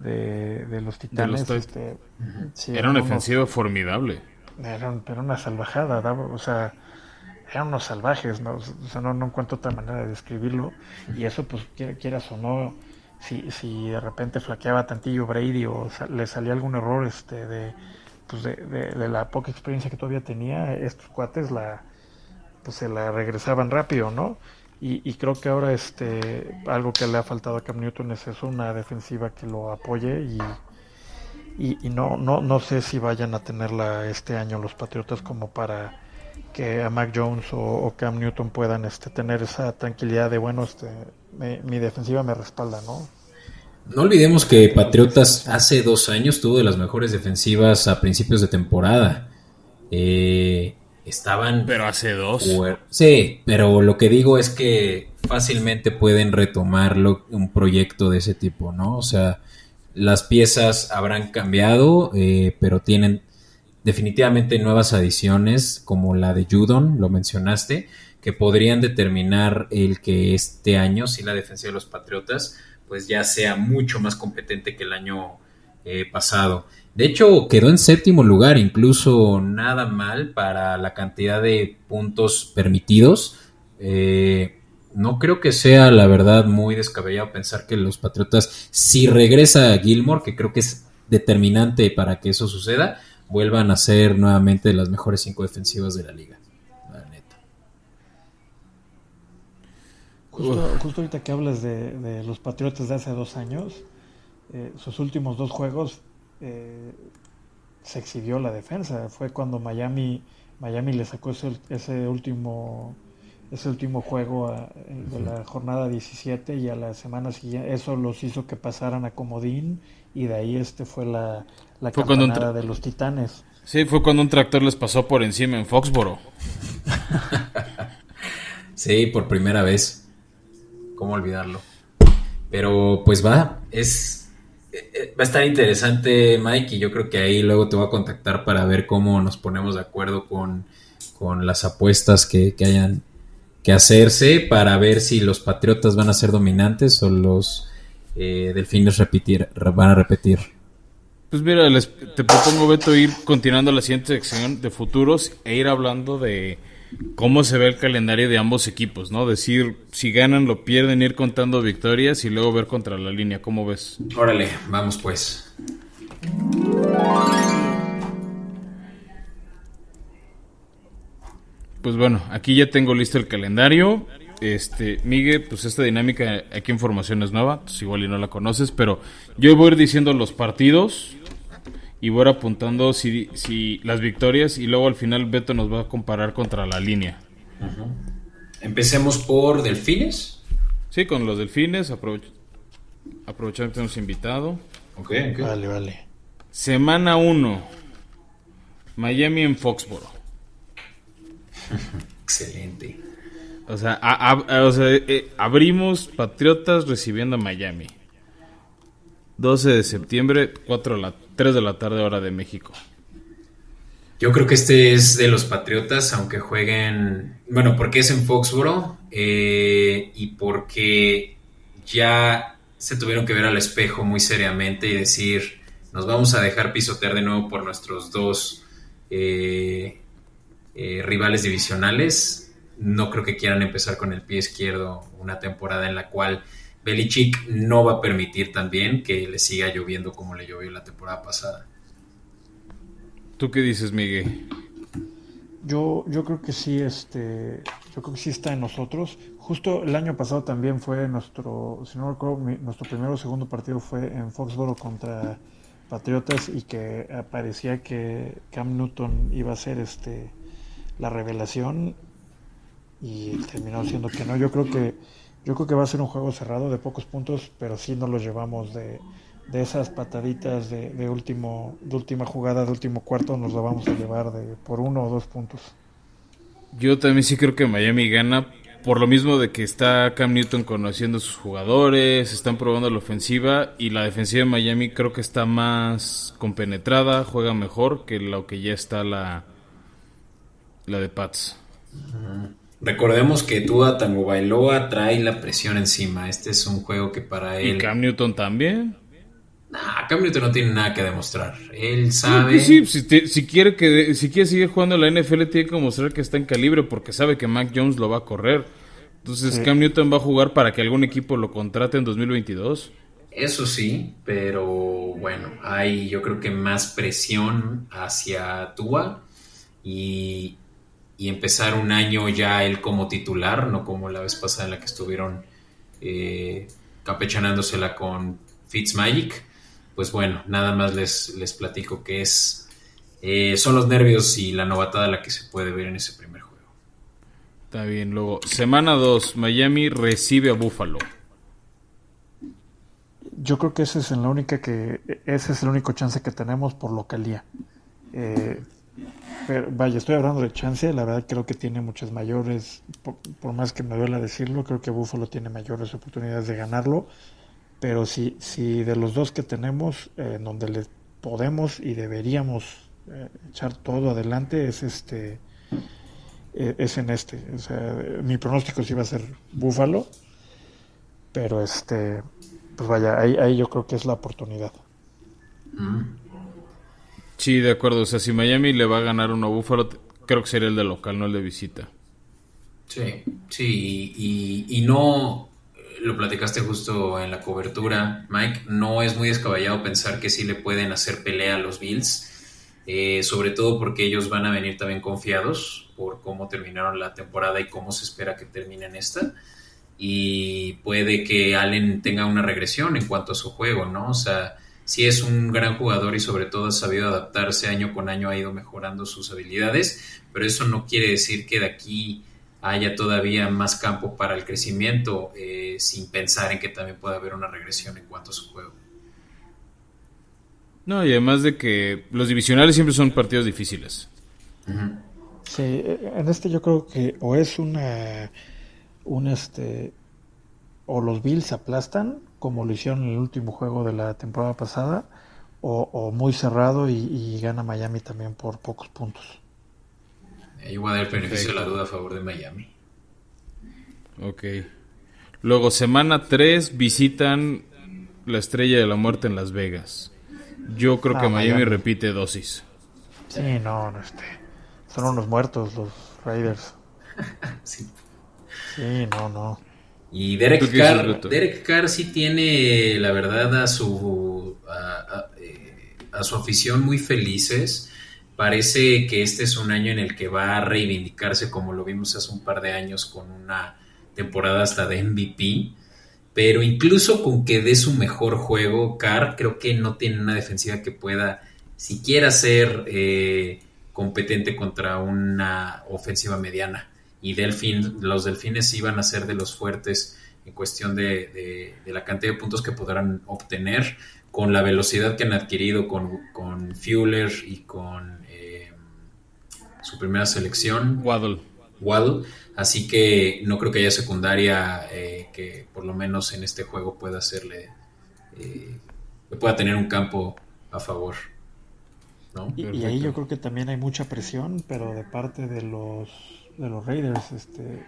de, de los titanes. De los este, sí, era una ofensiva formidable. Era, era, una salvajada, daba, o sea, eran unos salvajes, ¿no? O sea, no, no encuentro otra manera de describirlo. Y eso, pues, quieras o no, si, si de repente flaqueaba tantillo Brady o le salía algún error este de, pues de, de, de, la poca experiencia que todavía tenía, estos cuates la pues se la regresaban rápido, ¿no? Y, y, creo que ahora este algo que le ha faltado a Cam Newton es eso, una defensiva que lo apoye y, y, no, no, no sé si vayan a tenerla este año los Patriotas como para que a Mac Jones o, o Cam Newton puedan este, tener esa tranquilidad de bueno, este, me, mi defensiva me respalda, ¿no? No olvidemos que Patriotas hace dos años tuvo de las mejores defensivas a principios de temporada. Eh, estaban... Pero hace dos. Sí, pero lo que digo es que fácilmente pueden retomarlo un proyecto de ese tipo, ¿no? O sea, las piezas habrán cambiado, eh, pero tienen definitivamente nuevas adiciones, como la de Judon, lo mencionaste, que podrían determinar el que este año, si la defensa de los Patriotas, pues ya sea mucho más competente que el año eh, pasado. De hecho, quedó en séptimo lugar, incluso nada mal para la cantidad de puntos permitidos. Eh, no creo que sea, la verdad, muy descabellado pensar que los Patriotas, si regresa a Gilmore, que creo que es determinante para que eso suceda, vuelvan a ser nuevamente las mejores cinco defensivas de la liga. Justo, justo ahorita que hablas de, de, los Patriotas de hace dos años, eh, sus últimos dos juegos eh, se exhibió la defensa. Fue cuando Miami Miami le sacó ese, ese último ese último juego a, de la jornada 17 y a la semana siguiente eso los hizo que pasaran a Comodín y de ahí este fue la, la fue campanada de los Titanes. Sí, fue cuando un tractor les pasó por encima en Foxboro. [laughs] sí, por primera vez. ¿Cómo olvidarlo? Pero pues va, es va a estar interesante, Mike, y yo creo que ahí luego te voy a contactar para ver cómo nos ponemos de acuerdo con, con las apuestas que, que, hayan que hacerse para ver si los Patriotas van a ser dominantes o los eh, Delfines van a repetir. Pues mira, les, te propongo, Beto, ir continuando la siguiente sección de futuros e ir hablando de cómo se ve el calendario de ambos equipos, ¿no? Decir, si ganan, lo pierden, ir contando victorias y luego ver contra la línea. ¿Cómo ves? Órale, vamos pues. Pues bueno, aquí ya tengo listo el calendario. Este, Miguel, pues esta dinámica aquí en formación es nueva, pues igual y no la conoces, pero yo voy a ir diciendo los partidos y voy a ir apuntando si, si las victorias y luego al final Beto nos va a comparar contra la línea. Uh -huh. Empecemos por Delfines. Sí, con los Delfines, aprovech aprovechando que tenemos invitado. Okay, okay. Vale, vale. Semana 1. Miami en Foxboro. [laughs] Excelente. O sea, eh, abrimos Patriotas recibiendo a Miami. 12 de septiembre, 4 la, 3 de la tarde hora de México. Yo creo que este es de los Patriotas, aunque jueguen, bueno, porque es en Foxboro eh, y porque ya se tuvieron que ver al espejo muy seriamente y decir, nos vamos a dejar pisotear de nuevo por nuestros dos eh, eh, rivales divisionales. No creo que quieran empezar con el pie izquierdo una temporada en la cual Belichick no va a permitir también que le siga lloviendo como le llovió la temporada pasada. ¿Tú qué dices, Miguel? Yo, yo creo que sí, este, yo creo que sí está en nosotros. Justo el año pasado también fue nuestro, si no recuerdo, nuestro primero o segundo partido fue en Foxboro contra Patriotas y que parecía que Cam Newton iba a ser este la revelación y terminó siendo que no. Yo creo que yo creo que va a ser un juego cerrado de pocos puntos, pero sí nos lo llevamos de, de esas pataditas de, último, de última jugada, de último cuarto, nos lo vamos a llevar de por uno o dos puntos. Yo también sí creo que Miami gana por lo mismo de que está Cam Newton conociendo a sus jugadores, están probando la ofensiva y la defensiva de Miami creo que está más compenetrada, juega mejor que lo que ya está la, la de Pats. Recordemos que Tua Tango Bailoa trae la presión encima. Este es un juego que para él. ¿Y Cam Newton también? Nah, Cam Newton no tiene nada que demostrar. Él sabe. Sí, si, quiere que si quiere seguir jugando la NFL, tiene que mostrar que está en calibre porque sabe que Mac Jones lo va a correr. Entonces, Cam Newton va a jugar para que algún equipo lo contrate en 2022. Eso sí, pero bueno, hay yo creo que más presión hacia Tua y, y empezar un año ya él como titular, no como la vez pasada en la que estuvieron eh, campechanándosela con Fitzmagic pues bueno, nada más les, les platico que es eh, son los nervios y la novatada la que se puede ver en ese primer juego. Está bien, luego, semana 2, Miami recibe a Buffalo. Yo creo que ese es la única que ese es el único chance que tenemos por localía. Eh, vaya, estoy hablando de chance, la verdad creo que tiene muchas mayores, por, más que me duela decirlo, creo que Buffalo tiene mayores oportunidades de ganarlo. Pero si, si de los dos que tenemos, en donde le podemos y deberíamos eh, echar todo adelante, es este e, es en este. O sea, mi pronóstico sí va a ser Búfalo, pero este, pues vaya, ahí, ahí yo creo que es la oportunidad. Sí, de acuerdo. O sea, si Miami le va a ganar uno a Búfalo, creo que sería el de local, no el de visita. Sí, sí, y, y no, lo platicaste justo en la cobertura, Mike, no es muy descabellado pensar que sí le pueden hacer pelea a los Bills, eh, sobre todo porque ellos van a venir también confiados por cómo terminaron la temporada y cómo se espera que terminen esta. Y puede que Allen tenga una regresión en cuanto a su juego, ¿no? O sea, sí es un gran jugador y sobre todo ha sabido adaptarse año con año, ha ido mejorando sus habilidades, pero eso no quiere decir que de aquí haya todavía más campo para el crecimiento eh, sin pensar en que también puede haber una regresión en cuanto a su juego. No, y además de que los divisionales siempre son partidos difíciles. Sí, en este yo creo que o es una, un este, o los Bills aplastan, como lo hicieron en el último juego de la temporada pasada, o, muy cerrado y gana Miami también por pocos puntos. Yo voy a dar el beneficio de la duda a favor de Miami. Ok. Luego, semana 3, visitan la Estrella de la Muerte en Las Vegas. Yo creo que ah, Miami, repite dosis. Sí, no, no este, son unos muertos los Raiders. [laughs] sí. sí, no, no. Y Derek Carr, Derek Carr sí tiene, la verdad, a su, a, eh, a su afición muy felices Parece que este es un año en el que va a reivindicarse como lo vimos hace un par de años con una temporada hasta de MVP. Pero incluso con que dé su mejor juego, Carr creo que no tiene una defensiva que pueda siquiera ser eh, competente contra una ofensiva mediana. Y Delfín, los delfines iban a ser de los fuertes en cuestión de, la cantidad de puntos que podrán obtener con la velocidad que han adquirido con, con Fuller y con su primera selección. Waddle. Waddle, así que no creo que haya secundaria eh, que por lo menos en este juego pueda hacerle, eh, pueda tener un campo a favor. ¿no? Y, y, ahí yo creo que también hay mucha presión, pero de parte de los de los Raiders, este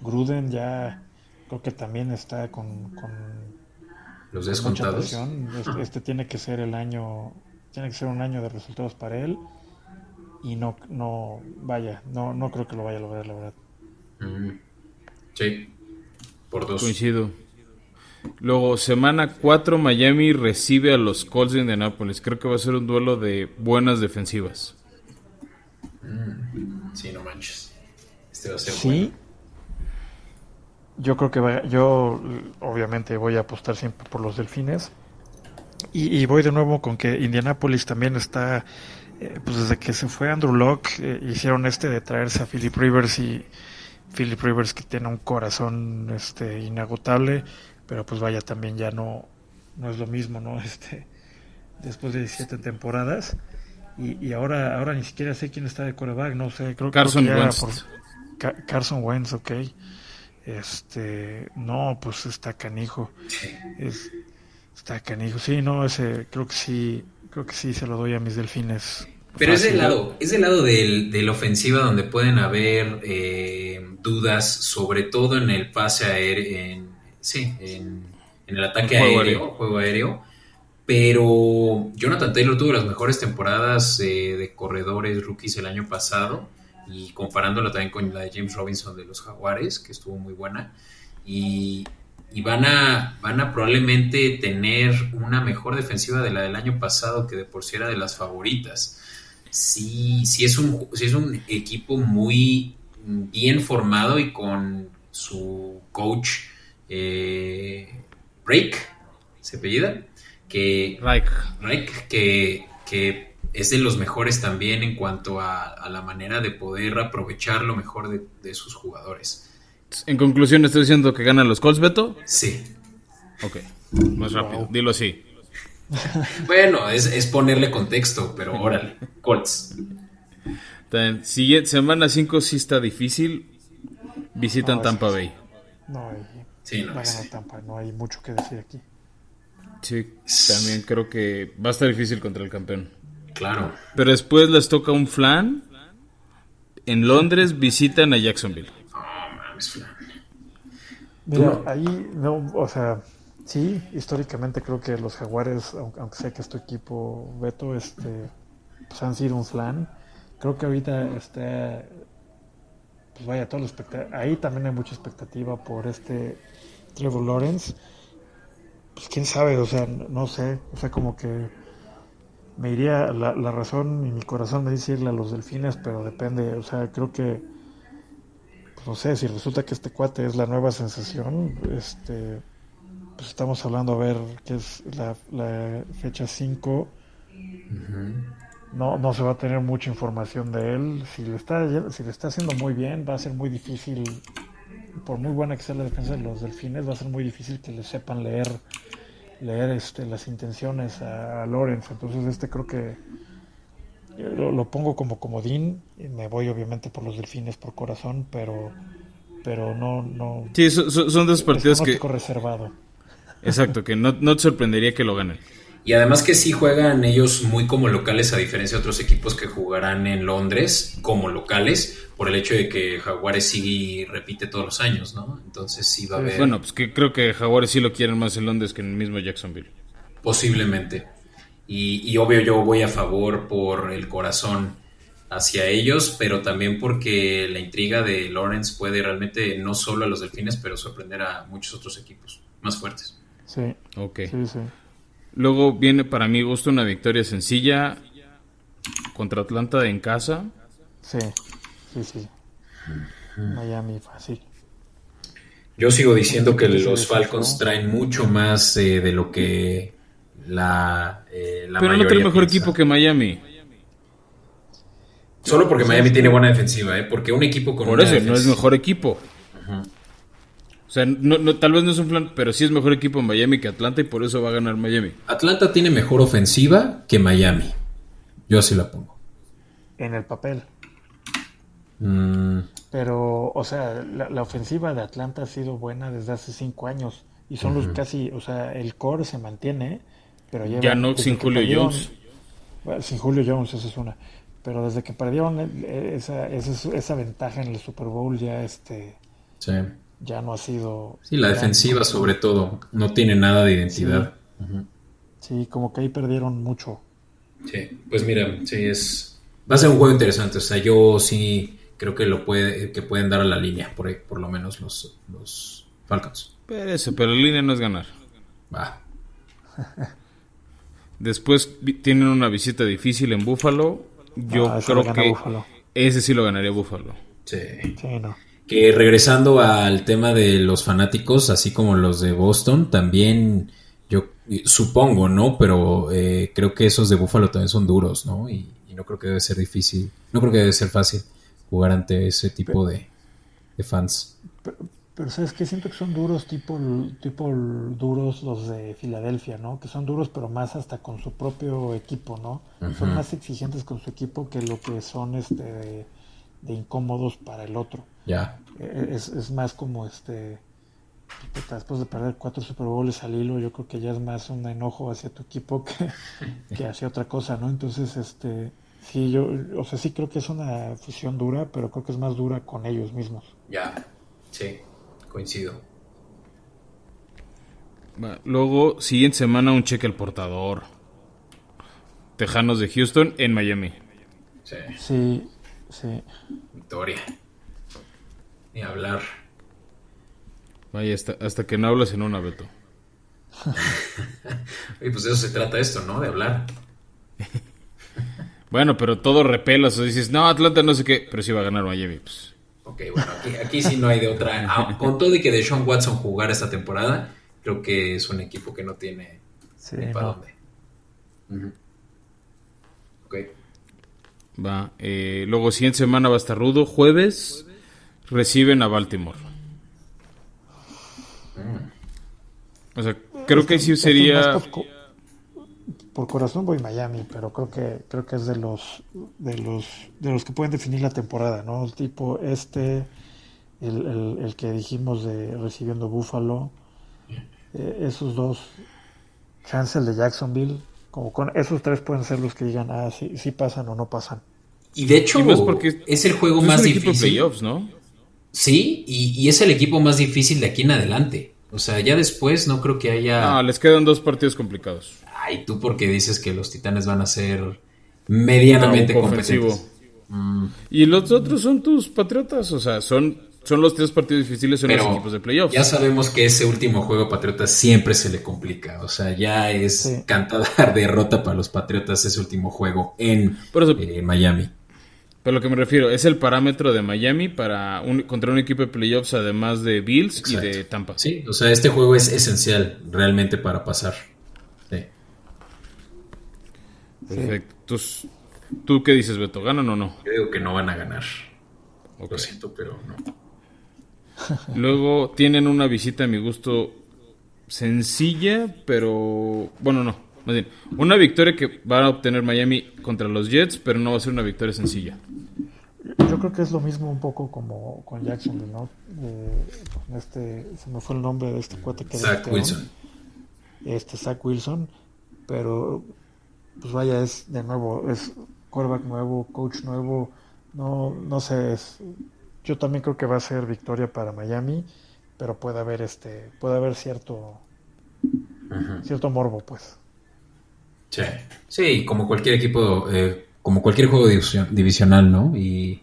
Gruden ya creo que también está con, con los descontados. Este, [laughs] este, tiene que ser el año, tiene que ser un año de resultados para él y no, no, vaya, no, no creo que lo vaya a lograr, la verdad. Sí, por dos. Coincido. Luego, semana 4, Miami recibe a los Colts de Indianapolis. Creo que va a ser un duelo de buenas defensivas. Sí, no manches. Este va a ser sí. bueno. Yo creo que va, yo obviamente voy a apostar siempre por los delfines. Y, y voy de nuevo con que Indianapolis también está, eh, pues desde que se fue Andrew Locke, eh, hicieron este de traerse a Philip Rivers y Philip Rivers que tiene un corazón este inagotable, pero pues vaya también ya no, no es lo mismo, ¿no? [laughs] Este, después de 17 temporadas. Y, y ahora, ahora ni siquiera sé quién está de coreback, no sé, creo, Carson creo que ya Wentz. por- Ca- Carson Wentz, ok. Este, no, pues está canijo. Es, está canijo. Sí, no, ese, creo que sí, creo que sí se lo doy a mis delfines. Pero es del lado, es del lado del, de la ofensiva donde pueden haber eh, dudas, sobre todo en el pase aéreo, en, sí, en, en el ataque El juego aéreo, aéreo. juego aéreo. Pero Jonathan Taylor tuvo las mejores temporadas eh, de corredores rookies el año pasado y comparándolo también con la de James Robinson de los Jaguares, que estuvo muy buena. Y, y van, a, van a probablemente tener una mejor defensiva de la del año pasado, que de por sí era de las favoritas. Sí, sí es un, sí es un equipo muy bien formado y con su coach eh, Rake, se apellida, que Reich. Reich, que, que es de los mejores también en cuanto a, a la manera de poder aprovechar lo mejor de, de sus jugadores. En conclusión, ¿estás diciendo que ganan los Colts, Beto? Sí. Ok, más rápido, dilo así. [laughs] Bueno, es, es ponerle contexto, pero [laughs] órale, Colts. También, siguiente, semana 5 sí está difícil. Visitan No, Tampa Bay. No, hay, Sí, no, va a ganar sí. Tampa, no hay mucho que decir aquí. Sí, también creo que va a estar difícil contra el campeón. Claro. Pero después les toca un flan. En Londres visitan a Jacksonville. No mames, Flan. Mira, ahí, no, o sea, sí, históricamente creo que los Jaguares, aunque, aunque sé que es tu equipo, Beto, este, pues han sido un flan. Creo que ahorita está, pues vaya, todo lo ahí también hay mucha expectativa por este Trevor Lawrence. Pues quién sabe, o sea, no sé, o sea, como que me iría, la, la razón y mi corazón me dice irle a los delfines, pero depende, o sea, creo que pues no sé, si resulta que este cuate es la nueva sensación, este, pues estamos hablando a ver qué es la, la fecha 5. No, no se va a tener mucha información de él. Si le está, si le está haciendo muy bien, va a ser muy difícil, por muy buena que sea la defensa de los delfines, va a ser muy difícil que le sepan leer leer este, las intenciones a, a Lawrence. Entonces este creo que lo, lo pongo como comodín. y Me voy obviamente por los delfines por corazón, pero pero no no Sí, so- so- son dos partidos que... reservado. Exacto, que no, no te sorprendería que lo ganen. Y además que sí juegan ellos muy como locales a diferencia de otros equipos que jugarán en Londres como locales por el hecho de que Jaguares sigue y repite todos los años, ¿no? Entonces sí va a haber Bueno, pues que creo que Jaguares sí lo quieren más en Londres que en el mismo Jacksonville. posiblemente. Y, y obvio yo voy a favor por el corazón hacia ellos, pero también porque la intriga de Lawrence puede realmente no solo a los delfines, pero sorprender a muchos otros equipos más fuertes. Sí, Ok. sí, sí. Luego viene para mi gusto una victoria sencilla contra Atlanta en casa. Sí, sí, sí. Miami fácil. Yo sigo diciendo que los Falcons traen mucho más eh, de lo que la, eh, la Pero no tiene mejor piensa. equipo que Miami. Solo porque Sí, Miami tiene buena defensiva, ¿eh? Porque un equipo con Por una eso, no es mejor equipo. O sea, no, no- tal vez no es un plan, pero sí es mejor equipo en Miami que Atlanta y por eso va a ganar Miami. Atlanta tiene mejor ofensiva que Miami. Yo así la pongo. En el papel. Mm, Pero, o sea, la, la ofensiva de Atlanta ha sido buena desde hace cinco años. Y son los casi, o sea, el core se mantiene, pero Ya no sin que Julio perdieron- Jones. bueno, sin Julio Jones, esa es una. Pero desde que perdieron eh, esa, esa, esa ventaja en el Super Bowl ya este Sí. Ya no ha sido Sí, la defensiva sobre todo no tiene nada de identidad. Sí, como que ahí perdieron mucho. Sí, pues mira, sí es va a ser un juego interesante, o sea, yo sí creo que lo puede que pueden dar a la línea por ahí, por lo menos los los Falcons. Espérese, pero la línea no es ganar. Va. [laughs] Después tienen una visita difícil en Buffalo. Yo Ah, eso creo que Buffalo. ese sí lo ganaría Buffalo. Sí. Sí, no. Que regresando al tema de los fanáticos, así como los de Boston, también yo eh, supongo, ¿no? Pero eh, creo que esos de Buffalo también son duros, ¿no? Y, y no creo que debe ser difícil, no creo que debe ser fácil jugar ante ese tipo de, de fans. Pero, pero sabes que siento que son duros tipo tipo duros los de Filadelfia, ¿no? Que son duros pero más hasta con su propio equipo, ¿no? Son más exigentes con su equipo que lo que son este de, incómodos para el otro. Ya. Eh, Es, es más como este después de perder cuatro Super Bowls al hilo, yo creo que ya es más un enojo hacia tu equipo que, [laughs] que hacia otra cosa, ¿no? Entonces, este, sí, yo, o sea, sí creo que es una fusión dura, pero creo que es más dura con ellos mismos. Ya. Sí, coincido. Luego, siguiente semana, un cheque al portador. Tejanos de Houston en Miami. Sí. Sí, sí. Victoria. Ni hablar. Vaya, hasta, hasta que no hablas en una, Beto. [laughs] Y pues de eso se trata esto, ¿no? De hablar. [laughs] Bueno, pero todo repelas o dices, no, Atlanta no sé qué, pero sí va a ganar Miami. Pues. Ok, bueno, aquí, aquí sí no hay de otra. Ah, con todo y que Deshaun Watson jugara esta temporada, creo que es un equipo que no tiene Sí, ni para no. dónde. Ok. Va. eh, luego, siguiente semana va a estar rudo. Jueves reciben a Baltimore. O sea, creo que sí sería. Por, co- por corazón voy Miami, pero creo que creo que es de los de los de los que pueden definir la temporada, ¿no? El tipo este, el, el, el que dijimos de recibiendo Buffalo, eh, esos dos, chance el de Jacksonville, como con esos tres pueden ser los que digan, ah, sí, sí pasan o no pasan. Y de hecho, Y más porque es el juego más es un equipo de difícil. playoffs, ¿no? Sí, y, y es el equipo más difícil de aquí en adelante. O sea, ya después no creo que haya. Ah, les quedan dos partidos complicados. Ay, tú porque dices que los titanes van a ser medianamente ofensivo. competentes. Mm, Y los otros son tus patriotas, o sea, son, son los tres partidos difíciles, son los equipos de playoffs. ya sabemos que ese último juego a Patriotas siempre se le complica. O sea, ya es Sí. cantada [laughs] derrota para los Patriotas ese último juego en Por eso- eh, Miami. Pero lo que me refiero es el parámetro de Miami para un, contra un equipo de playoffs, además de Bills Exacto. y de Tampa. Sí, o sea, este juego es esencial realmente para pasar. Sí. Perfecto. Entonces, ¿tú qué dices, Beto? ¿Ganan o no? Yo digo que no van a ganar. Ok. Lo siento, pero no. [laughs] Luego tienen una visita a mi gusto sencilla, pero bueno, no. Más bien, una victoria que va a obtener Miami contra los Jets, pero no va a ser una victoria sencilla. Yo creo que es lo mismo un poco como con Jacksonville, ¿no? Eh, con este, se me fue el nombre de este cuate que Zach. Wilson. este Zach Wilson, pero pues vaya, es de nuevo, es quarterback nuevo, coach nuevo, no, no sé, es, yo también creo que va a ser victoria para Miami, pero puede haber este, puede haber cierto, cierto morbo, pues. Sí. Sí, como cualquier equipo, eh, como cualquier juego division- divisional, ¿no? Y,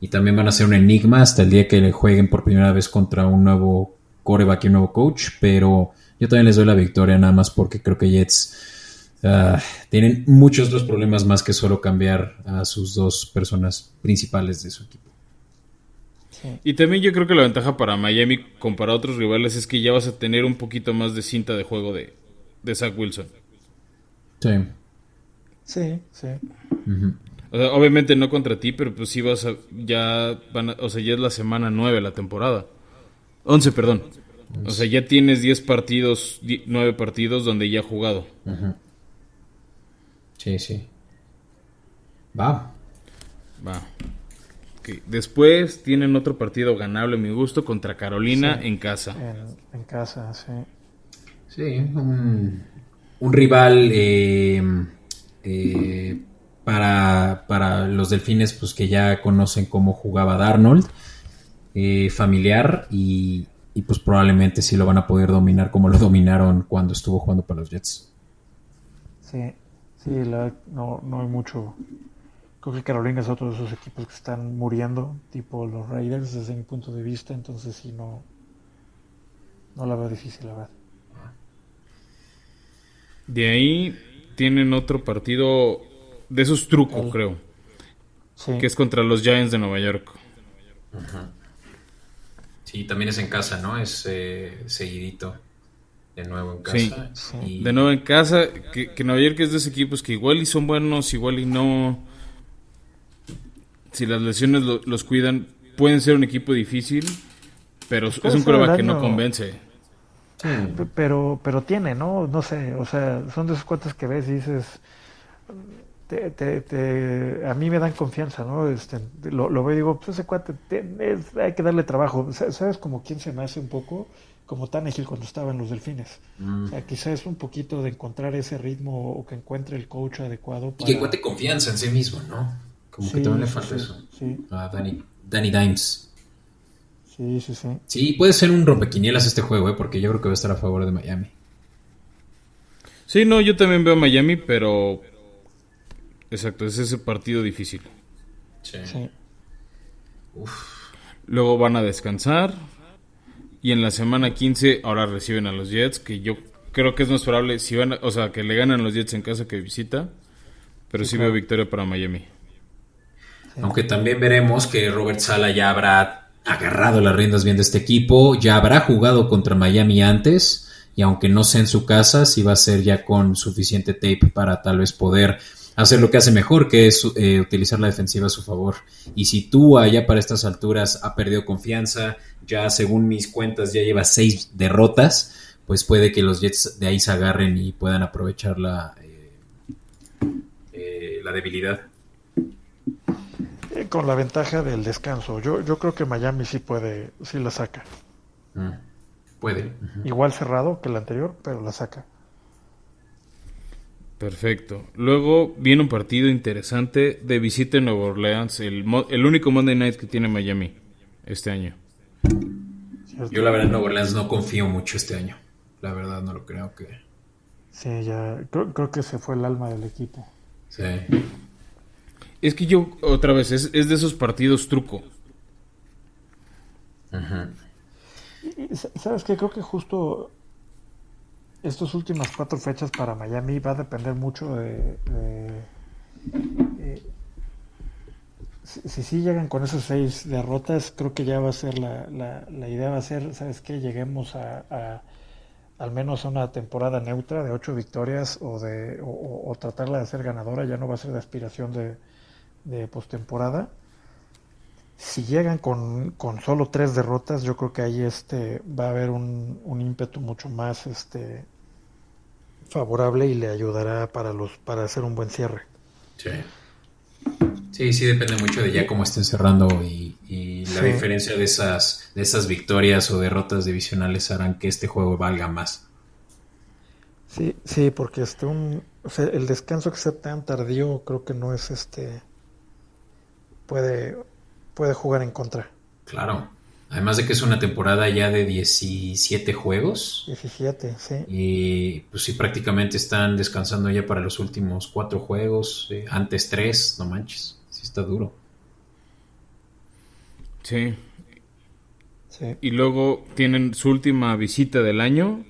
y también van a ser un enigma hasta el día que le jueguen por primera vez contra un nuevo coreback y un nuevo coach, pero yo también les doy la victoria nada más porque creo que Jets ah, tienen muchos otros problemas más que solo cambiar a sus dos personas principales de su equipo. Y también yo creo que la ventaja para Miami comparado a otros rivales es que ya vas a tener un poquito más de cinta de juego de, de Zach Wilson. Sí. Sí, sí. O sea, obviamente no contra ti, pero pues sí vas a, ya van a- o sea, ya es la semana 9 de la temporada. 11, perdón. O sea, ya tienes 10 partidos, 9 partidos donde ya ha jugado. Sí, sí. Va. Va. Después tienen otro partido ganable, a mi gusto, contra Carolina Sí. en casa. En, en casa, sí. Sí, un, un rival eh, eh, para, para los delfines pues que ya conocen cómo jugaba Darnold, eh, familiar y, y, pues probablemente sí lo van a poder dominar como lo dominaron cuando estuvo jugando para los Jets. Sí, sí, la, no, no hay mucho. Creo que Carolina es otro de esos equipos que están muriendo, tipo los Raiders, desde mi punto de vista, entonces sí, no, no la veo difícil, la verdad. De ahí tienen otro partido de esos trucos, creo, Sí, que es contra los Giants de Nueva York. Sí, también es en casa, ¿no? Es eh, seguidito de nuevo en casa. Sí. Y- De nuevo en casa, que, que Nueva York es de esos equipos que igual y son buenos, igual y no. Si las lesiones lo- los cuidan, pueden ser un equipo difícil, pero es un prueba que no convence. Pero, pero tiene, ¿no? No sé, o sea, son de esos cuates que ves y dices, te, te- te- a mí me dan confianza, ¿no? Este, lo, lo veo y digo, pues ese cuate, te- es- hay que darle trabajo. Sa- ¿Sabes como quién se me hace un poco? Como Tannehill cuando estaba en los Delfines. Mm. O sea, quizás es un poquito de encontrar ese ritmo o que encuentre el coach adecuado Y para... que encuentre confianza en sí mismo, ¿no? Como que también le falta sí, eso. Sí, A Danny, Danny Dimes. sí, sí, sí. Sí, puede ser un rompequinielas este juego, ¿eh? porque yo creo que va a estar a favor de Miami. Sí, no, yo también veo a Miami, pero. Exacto, es ese partido difícil. Sí. sí. Luego van a descansar. Y en la semana 15 ahora reciben a los Jets, que yo creo que es más probable, si van a- o sea, que le ganan los Jets en casa que visita. Pero sí, veo victoria para Miami. Aunque también veremos que Robert Sala ya habrá agarrado las riendas bien de este equipo, ya habrá jugado contra Miami antes, y aunque no sea en su casa, sí va a ser ya con suficiente tape para tal vez poder hacer lo que hace mejor, que es eh, utilizar la defensiva a su favor. Y si tú allá para estas alturas ha perdido confianza, ya según mis cuentas ya lleva seis derrotas, pues puede que los Jets de ahí se agarren y puedan aprovechar la, eh, eh, la debilidad. Eh, Con la ventaja del descanso. Yo, yo creo que Miami sí puede, sí la saca. Mm, Puede. Igual cerrado que el anterior, pero la saca. Perfecto. Luego viene un partido interesante de visita en Nueva Orleans, el, mo- el único Monday Night que tiene Miami este año. ¿cierto? Yo la verdad en Nueva Orleans no confío mucho este año. La verdad no lo creo que... Sí, ya. Creo, creo que se fue el alma del equipo. Sí. Es que yo, otra vez, es, es de esos partidos truco. Y, ¿Sabes qué? Creo que justo estas últimas cuatro fechas para Miami va a depender mucho de. de- eh, si, si sí llegan con esas seis derrotas, creo que ya va a ser la, la, la idea va a ser, ¿sabes qué? Lleguemos a, a- al menos a una temporada neutra de ocho victorias o de o, o- o tratarla de ser ganadora, ya no va a ser de aspiración de, de postemporada. Si llegan con, con solo tres derrotas, yo creo que ahí este va a haber un, un ímpetu mucho más este favorable y le ayudará para los para hacer un buen cierre. Sí. Sí, sí depende mucho de ya cómo estén cerrando y, y la Sí. diferencia de esas, de esas victorias o derrotas divisionales harán que este juego valga más. Sí, sí, porque este un o sea, el descanso que sea tan tardío creo que no es este puede puede jugar en contra. Claro. Además de que es una temporada ya de 17 juegos. 17, sí. Y pues sí, prácticamente están descansando ya para los últimos cuatro juegos. eh, antes tres, no manches. Sí está duro. Sí. Sí. Y luego tienen su última visita del año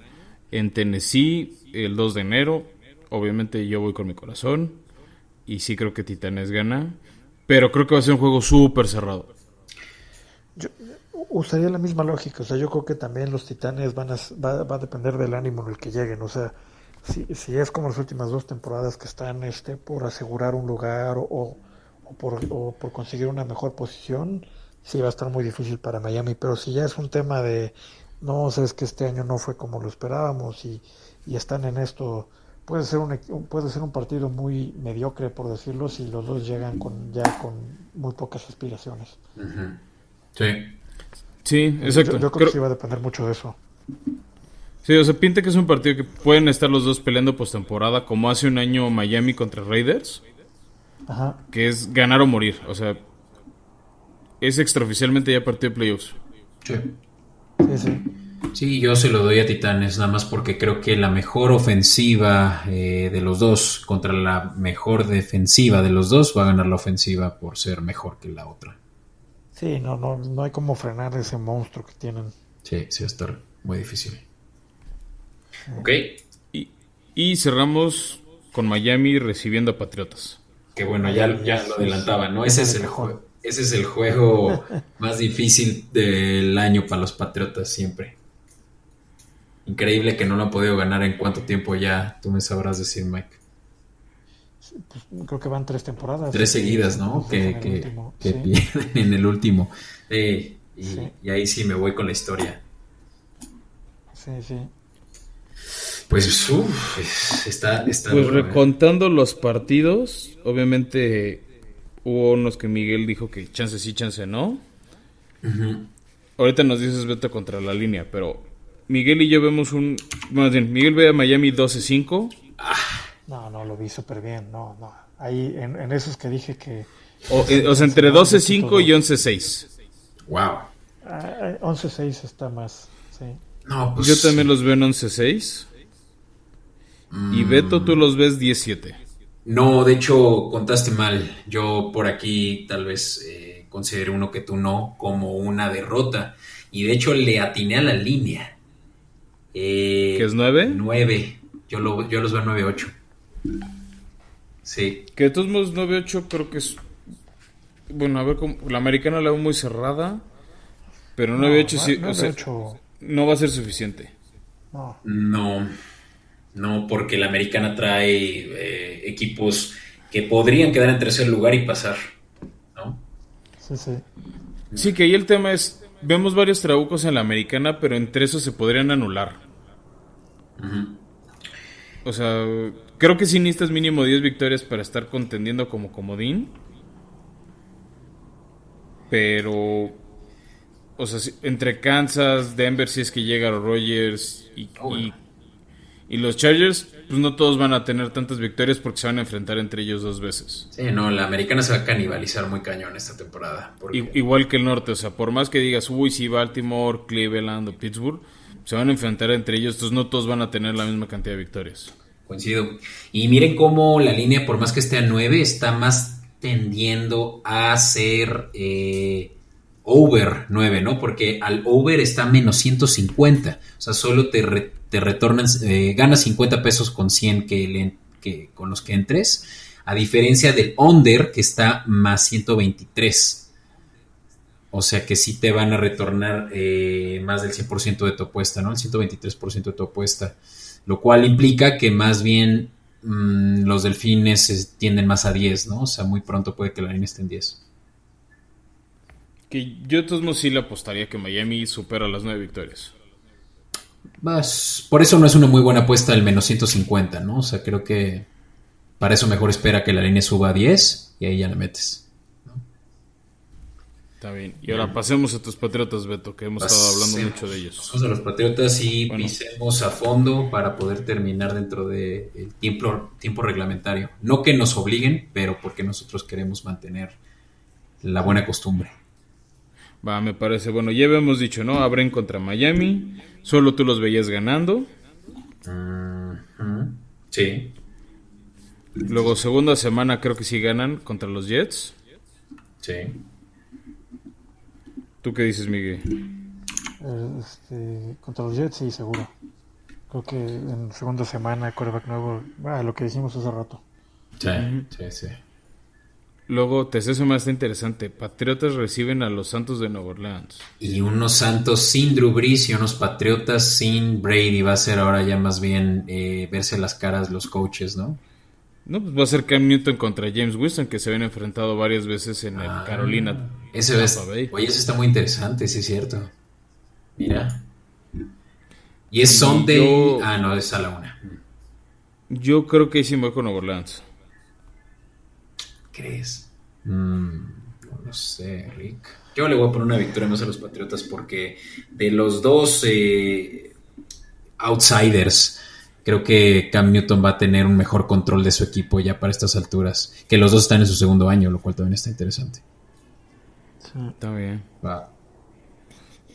en Tennessee el 2 de enero. Obviamente yo voy con mi corazón. Y sí creo que Titanes gana. Pero creo que va a ser un juego súper cerrado. Yo usaría la misma lógica, o sea, yo creo que también los Titanes van a, va, va a depender del ánimo en el que lleguen, o sea, si, si es como las últimas dos temporadas que están este, por asegurar un lugar o, o, por, o por conseguir una mejor posición, sí va a estar muy difícil para Miami, pero si ya es un tema de, no, sabes que este año no fue como lo esperábamos y, y están en esto puede ser un, puede ser un partido muy mediocre, por decirlo, si los dos llegan con ya con muy pocas aspiraciones. Sí. Sí, exacto. Yo, creo, que sí va a depender mucho de eso. Sí, o sea, pinta que es un partido que pueden estar los dos peleando postemporada, como hace un año Miami contra Raiders. Ajá. Que es ganar o morir. O sea, es extraoficialmente ya partido de playoffs. Sí. Sí, sí. Sí, yo se lo doy a Titanes, nada más porque creo que la mejor ofensiva eh, de los dos contra la mejor defensiva de los dos va a ganar la ofensiva por ser mejor que la otra. Sí, no, no, no hay como frenar ese monstruo que tienen. Sí, sí va a estar muy difícil. Ok. Y, y cerramos con Miami recibiendo a Patriotas. Que bueno, ya, ya lo adelantaba, ¿no? Ese es el juego. Ese es el juego más difícil del año para los Patriotas siempre. Increíble que no lo han podido ganar en cuánto tiempo ya, tú me sabrás decir, Mike. Pues, creo que van tres temporadas. Tres seguidas, ¿no? Que, que, pierden en el último. y, y, ahí sí me voy con la historia. Sí, sí. Pues, uff, está, está. Pues ¿eh? recontando los partidos, obviamente hubo unos que Miguel dijo que chance sí, chance no. Ahorita nos dices Beto contra la línea, pero Miguel y yo vemos un. Más bien, Miguel ve a Miami 12-5. No, no, lo vi súper bien. No, no. Ahí, en, esos que dije que. O, eh, sea, entre 12-5 y 11-6. Wow. 11-6 está más. Sí. No, pues. Yo también los veo en 11-6. Y mm. Beto, tú los ves 17. No, de hecho, contaste mal. Yo por aquí tal vez eh, considero uno que tú no como una derrota. Y de hecho le atiné a la línea. Eh, ¿Qué es 9? 9. Yo, lo, yo los veo 9-8. Sí. Que de todos modos 9-8 creo que es... Bueno, a ver, cómo... la americana la veo muy cerrada. Pero 9-8 sí... o sea, no va a ser suficiente. No. No. No, porque la americana trae eh, equipos que podrían quedar en tercer lugar y pasar. ¿No? Sí, sí. Sí, que ahí el tema es... Vemos varios trabucos en la americana, pero entre esos se podrían anular. O sea, creo que sí necesitas mínimo 10 victorias para estar contendiendo como comodín. Pero. O sea, entre Kansas, Denver, si es que llega Rogers y, oh, y, los Chargers, pues no todos van a tener tantas victorias porque se van a enfrentar entre ellos dos veces. Sí, no, la americana se va a canibalizar muy cañón esta temporada. Igual que el norte, o sea, por más que digas, uy, sí, Baltimore, Cleveland o Pittsburgh se van a enfrentar entre ellos, entonces no todos van a tener la misma cantidad de victorias. Coincido. Y miren cómo la línea, por más que esté a 9, está más tendiendo a ser eh, over 9, ¿no? Porque al over está menos 150. O sea, solo te, te retornan, eh, ganas 50 pesos con 100 que, que, con los que entres. A diferencia del under que está más 123. O sea que sí te van a retornar eh, más del 100% de tu apuesta, ¿no? El 123% de tu apuesta. Lo cual implica que más bien mm, los delfines tienden más a 10, ¿no? O sea, muy pronto puede que la línea esté en 10. Que yo de todos modos sí le apostaría que Miami supera las 9 victorias. Más, por eso no es una muy buena apuesta el menos 150, ¿no? O sea, creo que para eso mejor espera que la línea suba a 10 y ahí ya la metes. Está bien. Y ahora pasemos a tus Patriotas, Beto, que hemos estado hablando mucho de ellos. Pasemos a los Patriotas y pisemos a fondo para poder terminar dentro del tiempo, tiempo reglamentario. No que nos obliguen, pero porque nosotros queremos mantener la buena costumbre. Va, me parece. Bueno, ya habíamos dicho, ¿no? Abren contra Miami. Solo tú los veías ganando. Sí. Luego, segunda semana, creo que sí ganan contra los Jets. Sí. ¿Tú qué dices, Miguel? Este, contra los Jets, sí, seguro. Creo que en segunda semana, quarterback nuevo, ah, lo que dijimos hace rato. Sí, sí, sí. Luego, tercer más interesante. Patriotas reciben a los Santos de Nueva Orleans. Y unos Santos sin Drew Brees y unos Patriotas sin Brady. Va a ser ahora ya más bien eh, verse las caras los coaches, ¿no? No, pues va a ser Cam Newton contra James Winston, que se habían enfrentado varias veces en el ah, Carolina. Ese es, oye, eso está muy interesante, sí es cierto. Mira. Y es Sunday. Ah, no, es a la una. Yo creo que sí me voy con Orleans. ¿Crees? Mm, no lo sé, Rick. Yo le voy a poner una victoria más a los Patriotas porque de los dos eh, outsiders, creo que Cam Newton va a tener un mejor control de su equipo ya para estas alturas. Que los dos están en su segundo año, lo cual también está interesante. Está bien. Va.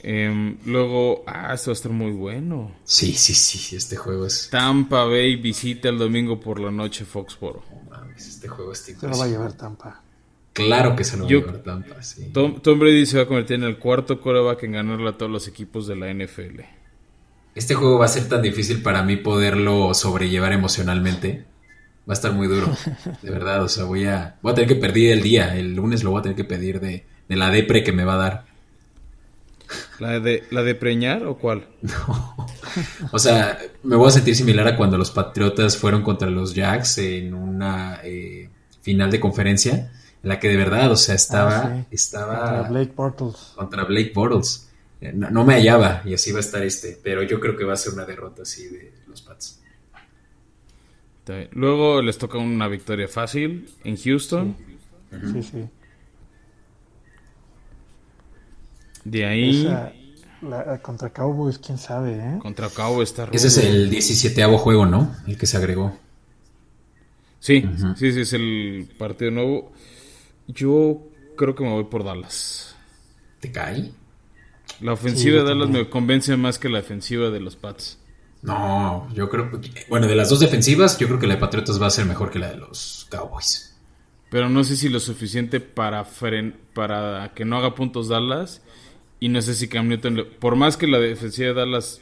Em, luego, ah, esto va a estar muy bueno. Sí, sí, sí, este juego es... Tampa Bay visita el domingo por la noche Foxboro. No mames, este juego es tipo... Se lo va a llevar Tampa. Claro que se lo va Yo- a llevar Tampa, sí. Tom, Tom Brady se va a convertir en el cuarto coreback en ganarle a todos los equipos de la NFL. Este juego va a ser tan difícil para mí poderlo sobrellevar emocionalmente. Va a estar muy duro, [laughs] de verdad. O sea, voy a, voy a tener que perder el día. El lunes lo voy a tener que pedir de, de la depre que me va a dar. ¿La de, ¿La de preñar o cuál? [laughs] O sea, me voy a sentir similar a cuando los Patriotas fueron contra los Jacks en una eh, final de conferencia en la que de verdad, o sea, estaba, Ah, sí. estaba Contra Blake Bortles. contra Blake Bortles. Eh, No, no me hallaba y así va a estar este, pero yo creo que va a ser una derrota así de los Pats. Luego les toca una victoria fácil en Houston. Sí, sí. De ahí Esa, la- contra Cowboys, quién sabe, ¿eh? contra Cabo está. Ese es el 17 juego, ¿no? El que se agregó. Sí, sí, sí, es el partido nuevo. Yo creo que me voy por Dallas. ¿Te cae? La ofensiva Sí, de Dallas también. me convence más que la defensiva de los Pats. No, yo creo que... Bueno, de las dos defensivas, yo creo que la de Patriotas va a ser mejor que la de los Cowboys. Pero no sé si lo suficiente para, fren- para que no haga puntos Dallas. Y no sé si Cam Newton, le- por más que la defensiva de Dallas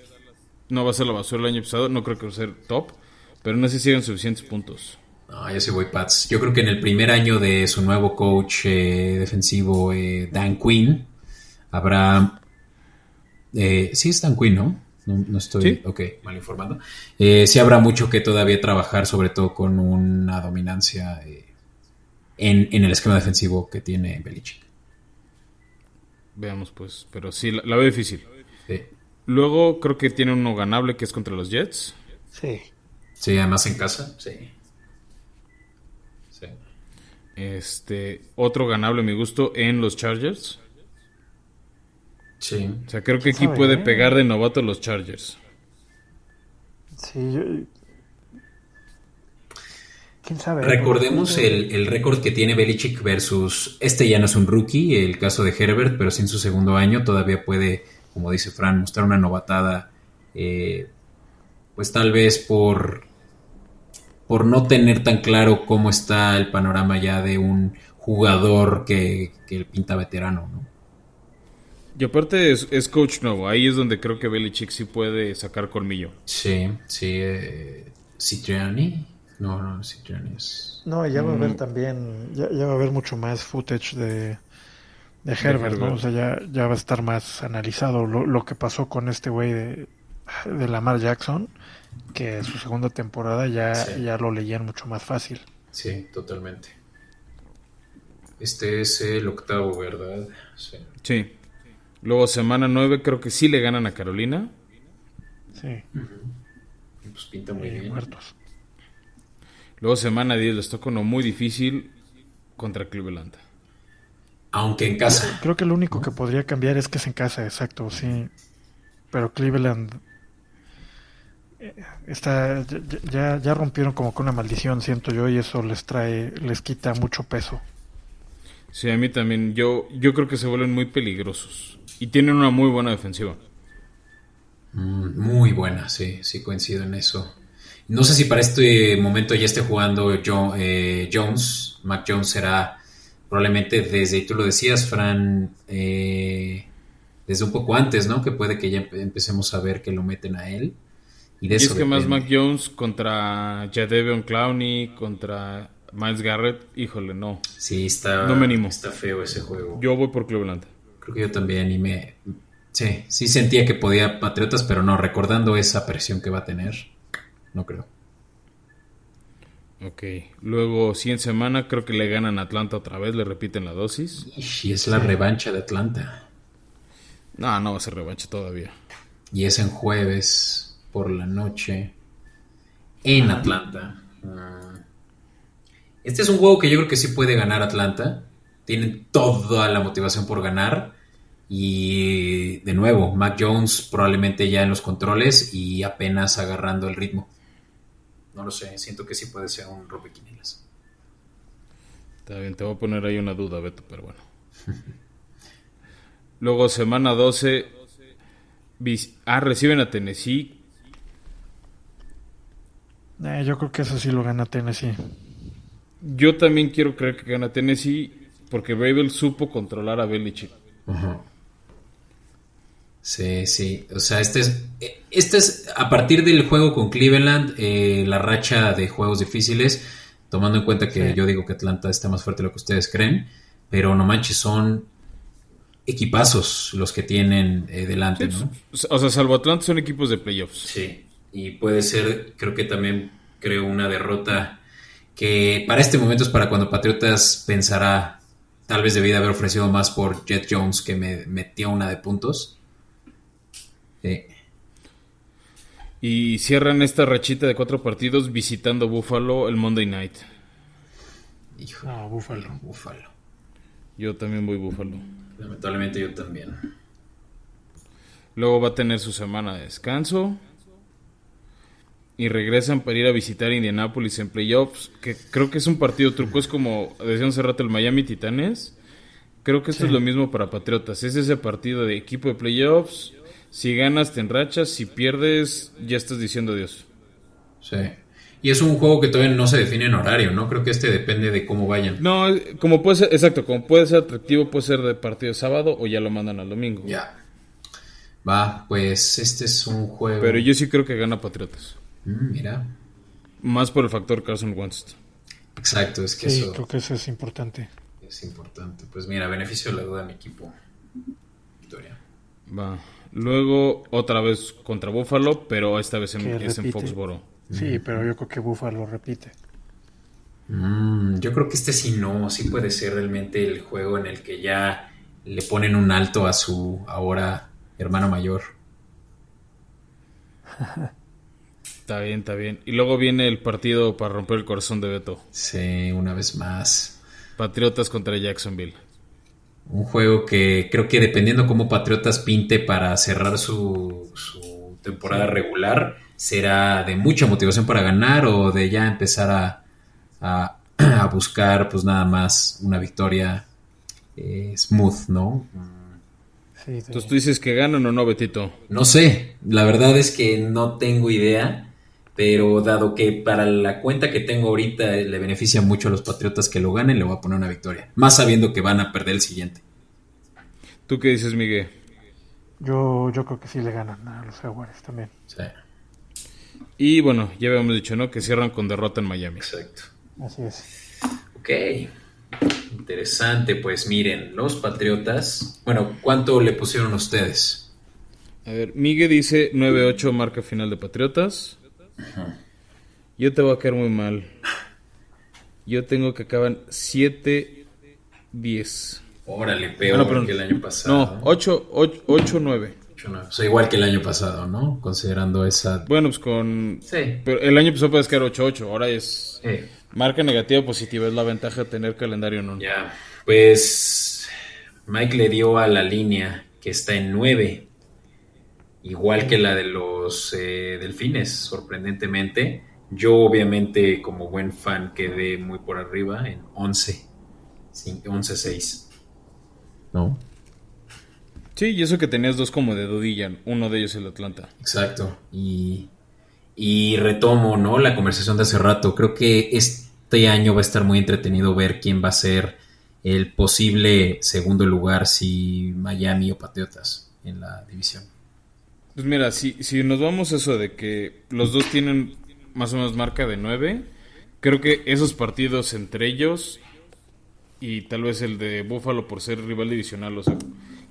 no va a ser la basura el año pasado, no creo que va a ser top. Pero no sé si hagan suficientes puntos. No, yo sí voy Pats. Yo creo que en el primer año de su nuevo coach eh, defensivo, eh, Dan Quinn, habrá... eh, sí es Dan Quinn, ¿no? No, no estoy... Sí. Ok, mal informado. Eh, sí habrá mucho que todavía trabajar, sobre todo con una dominancia eh, en, en el esquema defensivo que tiene Belichick. Veamos pues. Pero sí, la, la veo difícil. Sí. Luego creo que tiene uno ganable que es contra los Jets. Sí. Sí, además en casa. Sí. Sí. Este, otro ganable a mi gusto en los Chargers. Sí. O sea, creo que aquí sabe, puede eh? pegar de novato los Chargers. Sí, yo... ¿Quién sabe? Recordemos el, el récord que tiene Belichick versus. Este ya no es un rookie, el caso de Herbert, pero sí en su segundo año todavía puede, como dice Fran, mostrar una novatada. eh, pues tal vez por. Por no tener tan claro cómo está el panorama ya de un jugador que, que pinta veterano, ¿no? Y aparte es, es coach nuevo. Ahí es donde creo que Belichick sí puede sacar colmillo. Sí, sí. Eh, Citriani. No, no, Citriani es. No, ya va a haber también, ya, ya va a haber mucho más footage de, de Herbert, ¿no? O sea, ya, ya va a estar más analizado lo, lo que pasó con este güey de, de Lamar Jackson, que su segunda temporada ya, Sí. ya lo leían mucho más fácil. Sí, totalmente. Este es el octavo, ¿verdad? Sí. Sí. Luego semana 9 creo que sí le ganan a Carolina. Sí, Pues pinta muy eh, bien. muertos. Luego semana 10 les toca uno muy difícil contra Cleveland. Aunque en casa. Creo que lo único que podría cambiar es que es en casa, exacto, sí. Pero Cleveland eh, está ya, ya, ya rompieron como con una maldición, siento yo, y eso les trae, les quita mucho peso. Sí, a mí también. Yo, yo creo que se vuelven muy peligrosos. Y tienen una muy buena defensiva. Mm, Muy buena, sí, sí coincido en eso. No sé si para este momento ya esté jugando eh, Jones. Mac Jones será probablemente desde, tú lo decías, Fran, eh, desde un poco antes, ¿no? Que puede que ya empe- empecemos a ver que lo meten a él. Y de Y eso es que más. Mac Jones contra Jadeveon Clowney, contra Miles Garrett, híjole, no. Sí, está, No me animo. está feo ese juego. Yo voy por Cleveland. Creo que yo también y me... Sí, sí sentía que podía Patriotas, pero no, recordando esa presión que va a tener, no creo. Ok. Luego, en semana creo que le ganan a Atlanta otra vez, le repiten la dosis. Y es la revancha de Atlanta. No, no va a ser revancha todavía. Y es en jueves por la noche. en Atlanta. Mm. Este es un juego que yo creo que sí puede ganar Atlanta. Tienen toda la motivación por ganar. Y de nuevo, Mac Jones probablemente ya en los controles y apenas agarrando el ritmo. No lo sé, siento que sí puede ser un rompequinielas. Está bien, te voy a poner ahí una duda, Beto, pero bueno. [laughs] Luego, semana 12. Ah, reciben a Tennessee. Eh, yo creo que eso sí lo gana Tennessee. Yo también quiero creer que gana Tennessee porque Babel supo controlar a Belichick. Ajá. Sí, sí. O sea, este es, este es a partir del juego con Cleveland, eh, la racha de juegos difíciles, tomando en cuenta que yo digo que Atlanta está más fuerte de lo que ustedes creen, pero no manches, son equipazos los que tienen eh, delante, ¿no? O sea, salvo Atlanta son equipos de playoffs. Sí, y puede ser, creo que también creo una derrota que para este momento es para cuando Patriotas pensará, tal vez debí de haber ofrecido más por Jet Jones que me metió una de puntos y cierran esta rachita de cuatro partidos visitando Buffalo el Monday Night. Hijo, no, Buffalo. Buffalo. Yo también voy Buffalo. Lamentablemente yo también. Luego va a tener su semana de descanso. Y regresan para ir a visitar Indianapolis en playoffs. Que creo que es un partido truco. Es como decían hace rato el Miami Titanes. Creo que esto es lo mismo para Patriotas. Es ese partido de equipo de playoffs si ganas, te enrachas. Si pierdes, ya estás diciendo adiós. Sí. Y es un juego que todavía no se define en horario, ¿no? Creo que este depende de cómo vayan. No, como puede ser, exacto, como puede ser atractivo, puede ser de partido sábado o ya lo mandan al domingo. Ya. Va, pues este es un juego. Pero yo sí creo que gana Patriotas. Mm, mira. Más por el factor Carson Wentz. Exacto, es que sí, eso. creo que eso es importante. Es importante. Pues mira, beneficio de la duda de mi equipo. Victoria. Va. Luego otra vez contra Buffalo, pero esta vez en, es en Foxboro. Sí, pero yo creo que Buffalo repite. Mm, yo creo que este sí no, sí puede ser realmente el juego en el que ya le ponen un alto a su ahora hermano mayor. [laughs] está bien, está bien. Y luego viene el partido para romper el corazón de Beto. Sí, una vez más. Patriotas contra Jacksonville. Un juego que creo que dependiendo cómo Patriotas pinte para cerrar su, temporada regular, será de mucha motivación para ganar o de ya empezar a, [clears throat] a, buscar pues nada más una victoria eh, smooth, ¿no? Entonces tú dices que ganan o no, Betito. No sé, la verdad es que no tengo idea. Pero dado que para la cuenta que tengo ahorita le beneficia mucho a los Patriotas que lo ganen, le voy a poner una victoria. Más sabiendo que van a perder el siguiente. ¿Tú qué dices, Miguel? Yo, yo creo que sí le ganan a los Jaguares también. Sí. Y bueno, ya habíamos dicho, ¿no? Que cierran con derrota en Miami. Exacto. Así es. Ok. Interesante, pues miren, los Patriotas. Bueno, ¿cuánto le pusieron ustedes? A ver, Miguel dice 9-8 marca final de Patriotas. Yo te voy a caer muy mal. Yo tengo que acaban 7-10. Órale, peor que el año pasado. No, 8-9. O sea, igual que el año pasado, ¿no? Considerando esa. Bueno, pues con. Sí. Pero el año pasado puedes quedar 8-8. Ahora es. Marca negativa o positiva. Es la ventaja de tener calendario no. Ya. Pues. Mike le dio a la línea que está en 9 igual que la de los eh, delfines, sorprendentemente. Yo obviamente como buen fan quedé muy por arriba en 11, 11-6. ¿No? Sí, y eso que tenías dos como de dudilla, uno de ellos el Atlanta. Exacto, y, y retomo, ¿no? La conversación de hace rato, creo que este año va a estar muy entretenido ver quién va a ser el posible segundo lugar, si Miami o Patriotas en la división. Pues mira, si, si nos vamos a eso de que los dos tienen más o menos marca de 9, creo que esos partidos entre ellos y tal vez el de Buffalo por ser rival divisional, o sea,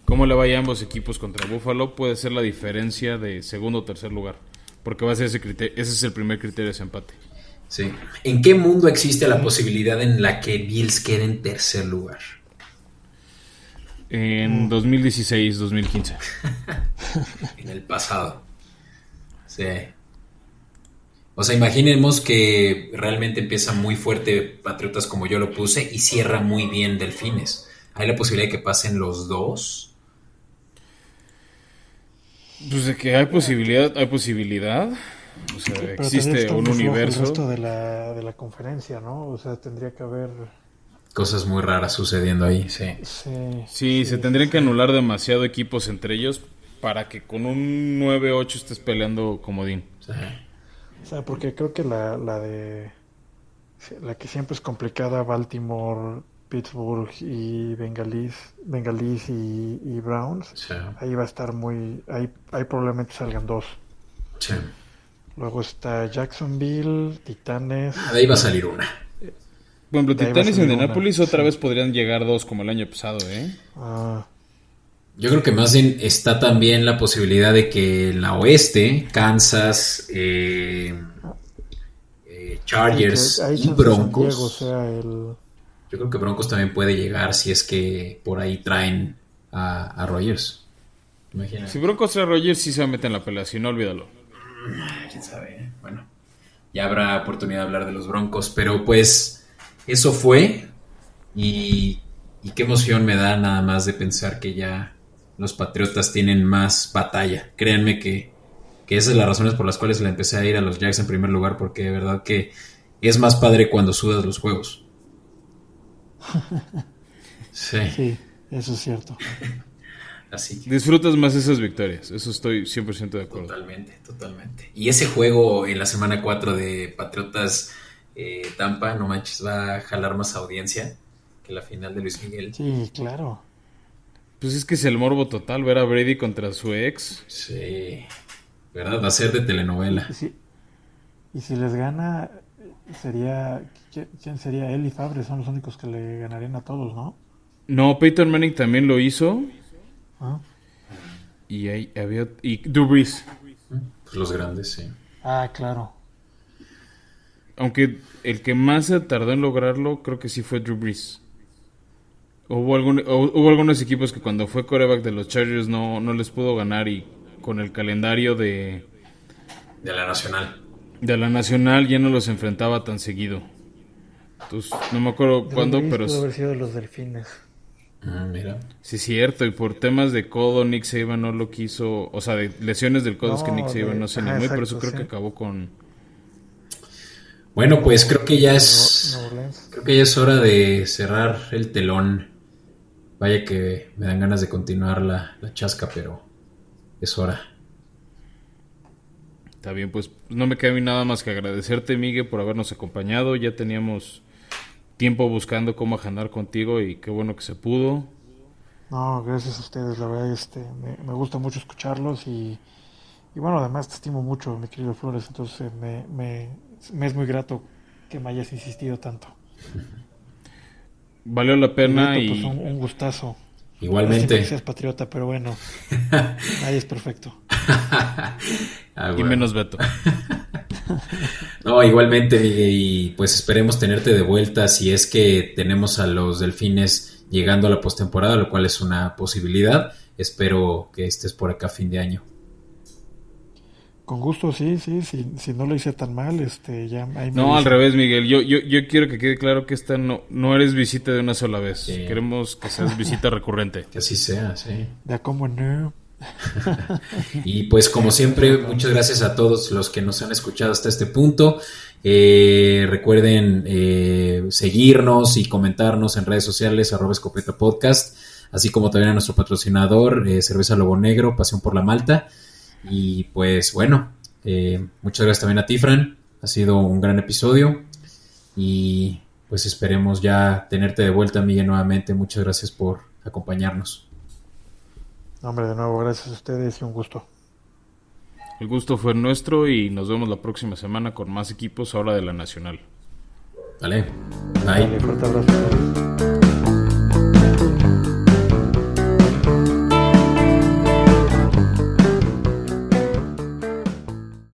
cómo le vaya ambos equipos contra Buffalo puede ser la diferencia de segundo o tercer lugar, porque va a ser ese criterio, ese es el primer criterio de ese empate. Sí. ¿En qué mundo existe la posibilidad en la que Bills quede en tercer lugar? En 2016, 2015. [laughs] en el pasado. Sí. O sea, imaginemos que realmente empieza muy fuerte Patriotas como yo lo puse y cierra muy bien Delfines. ¿Hay la posibilidad de que pasen los dos? Pues de que hay posibilidad, hay posibilidad. O sea, existe un universo. El resto de la, de la conferencia, ¿no? O sea, tendría que haber cosas muy raras sucediendo ahí, sí. Sí, se tendrían que anular demasiado equipos entre ellos para que con un 9-8 estés peleando comodín. Sí. O sea, porque creo que la, la de... La que siempre es complicada, Baltimore, Pittsburgh y Bengalis, Bengalis y, Browns, ahí va a estar muy... Ahí, ahí probablemente salgan dos. Sí. Luego está Jacksonville, Titanes. Ah, de ahí va a salir una. Por ejemplo, Titanes y Indianapolis otra vez podrían llegar dos como el año pasado, ¿eh? Ah. Yo creo que más bien está también la posibilidad de que en la oeste, Kansas, eh, eh, Chargers y Broncos. Yo creo que Broncos también puede llegar si es que por ahí traen a, a Rogers. Si Broncos trae a Rogers, sí se va a meter en la pelea, si no, olvídalo. Quién sabe, bueno. Ya habrá oportunidad de hablar de los Broncos, pero pues eso fue y, qué emoción me da nada más de pensar que ya los Patriotas tienen más batalla. Créanme que, que esas son las razones por las cuales le empecé a ir a los Jacks en primer lugar, porque de verdad que es más padre cuando sudas los juegos. [laughs] Sí. Sí, eso es cierto. [laughs] Así Disfrutas más esas victorias, eso estoy 100% de acuerdo. Totalmente, totalmente. Y ese juego en la semana 4 de Patriotas eh, Tampa, no manches, va a jalar más audiencia que la final de Luis Miguel. Sí, claro. Pues es que es el morbo total ver a Brady contra su ex. Sí, ¿verdad? Va a ser de telenovela. Y si, les gana, sería. ¿Quién sería? Él y Fabre son los únicos que le ganarían a todos, ¿no? No, Peyton Manning también lo hizo. Ah. Y ahí había. Y Drew Pues los grandes, sí. Ah, claro. Aunque el que más se tardó en lograrlo, creo que sí fue Drew Brees. Hubo, algún, hubo algunos equipos que cuando fue coreback de los Chargers no, no les pudo ganar y con el calendario de... De la Nacional. De la Nacional ya no los enfrentaba tan seguido. Entonces, no me acuerdo cuándo, pero... Pudo haber sido los Delfines. Ah, mira. Sí, cierto, y por temas de codo Nick Saban no lo quiso, o sea, de lesiones del codo es que Nick Saban no se animó y por eso creo que acabó con bueno, pues creo que ya es. Creo que ya es hora de cerrar el telón. Vaya que me dan ganas de continuar la, chasca, pero es hora. Está bien, pues no me queda nada más que agradecerte, Miguel, por habernos acompañado. Ya teníamos tiempo buscando cómo agendar contigo y qué bueno que se pudo. No, gracias a ustedes, la verdad, este, me, gusta mucho escucharlos y, y, bueno, además te estimo mucho, mi querido Flores, entonces me, me, me es muy grato que me hayas insistido tanto. Valió la pena y... Pues, un, gustazo. Igualmente. seas patriota, pero bueno, nadie es perfecto. [laughs] Ah, y menos Beto. [laughs] no, igualmente, y pues esperemos tenerte de vuelta si es que tenemos a los delfines llegando a la postemporada, lo cual es una posibilidad. Espero que estés por acá a fin de año. Con gusto, sí, sí, si, si no lo hice tan mal, este, ya... no, al revés, Miguel, yo, yo, yo quiero que quede claro que esta no, no eres visita de una sola vez, queremos que seas visita recurrente. [laughs] Que así sea, sí. Ya como no. [laughs] y pues como siempre, muchas gracias a todos los que nos han escuchado hasta este punto. Eh, recuerden eh, seguirnos y comentarnos en redes sociales, arroba escopeta podcast, así como también a nuestro patrocinador, eh, Cerveza Lobo Negro, Pasión por la Malta. Y pues bueno, eh, muchas gracias también a ti, Fran. Ha sido un gran episodio. Y pues esperemos ya tenerte de vuelta, Miguel, nuevamente. Muchas gracias por acompañarnos. Hombre, de nuevo, gracias a ustedes y un gusto. El gusto fue nuestro y nos vemos la próxima semana con más equipos ahora de la Nacional. Vale, bye. Vale, fuerte abrazo.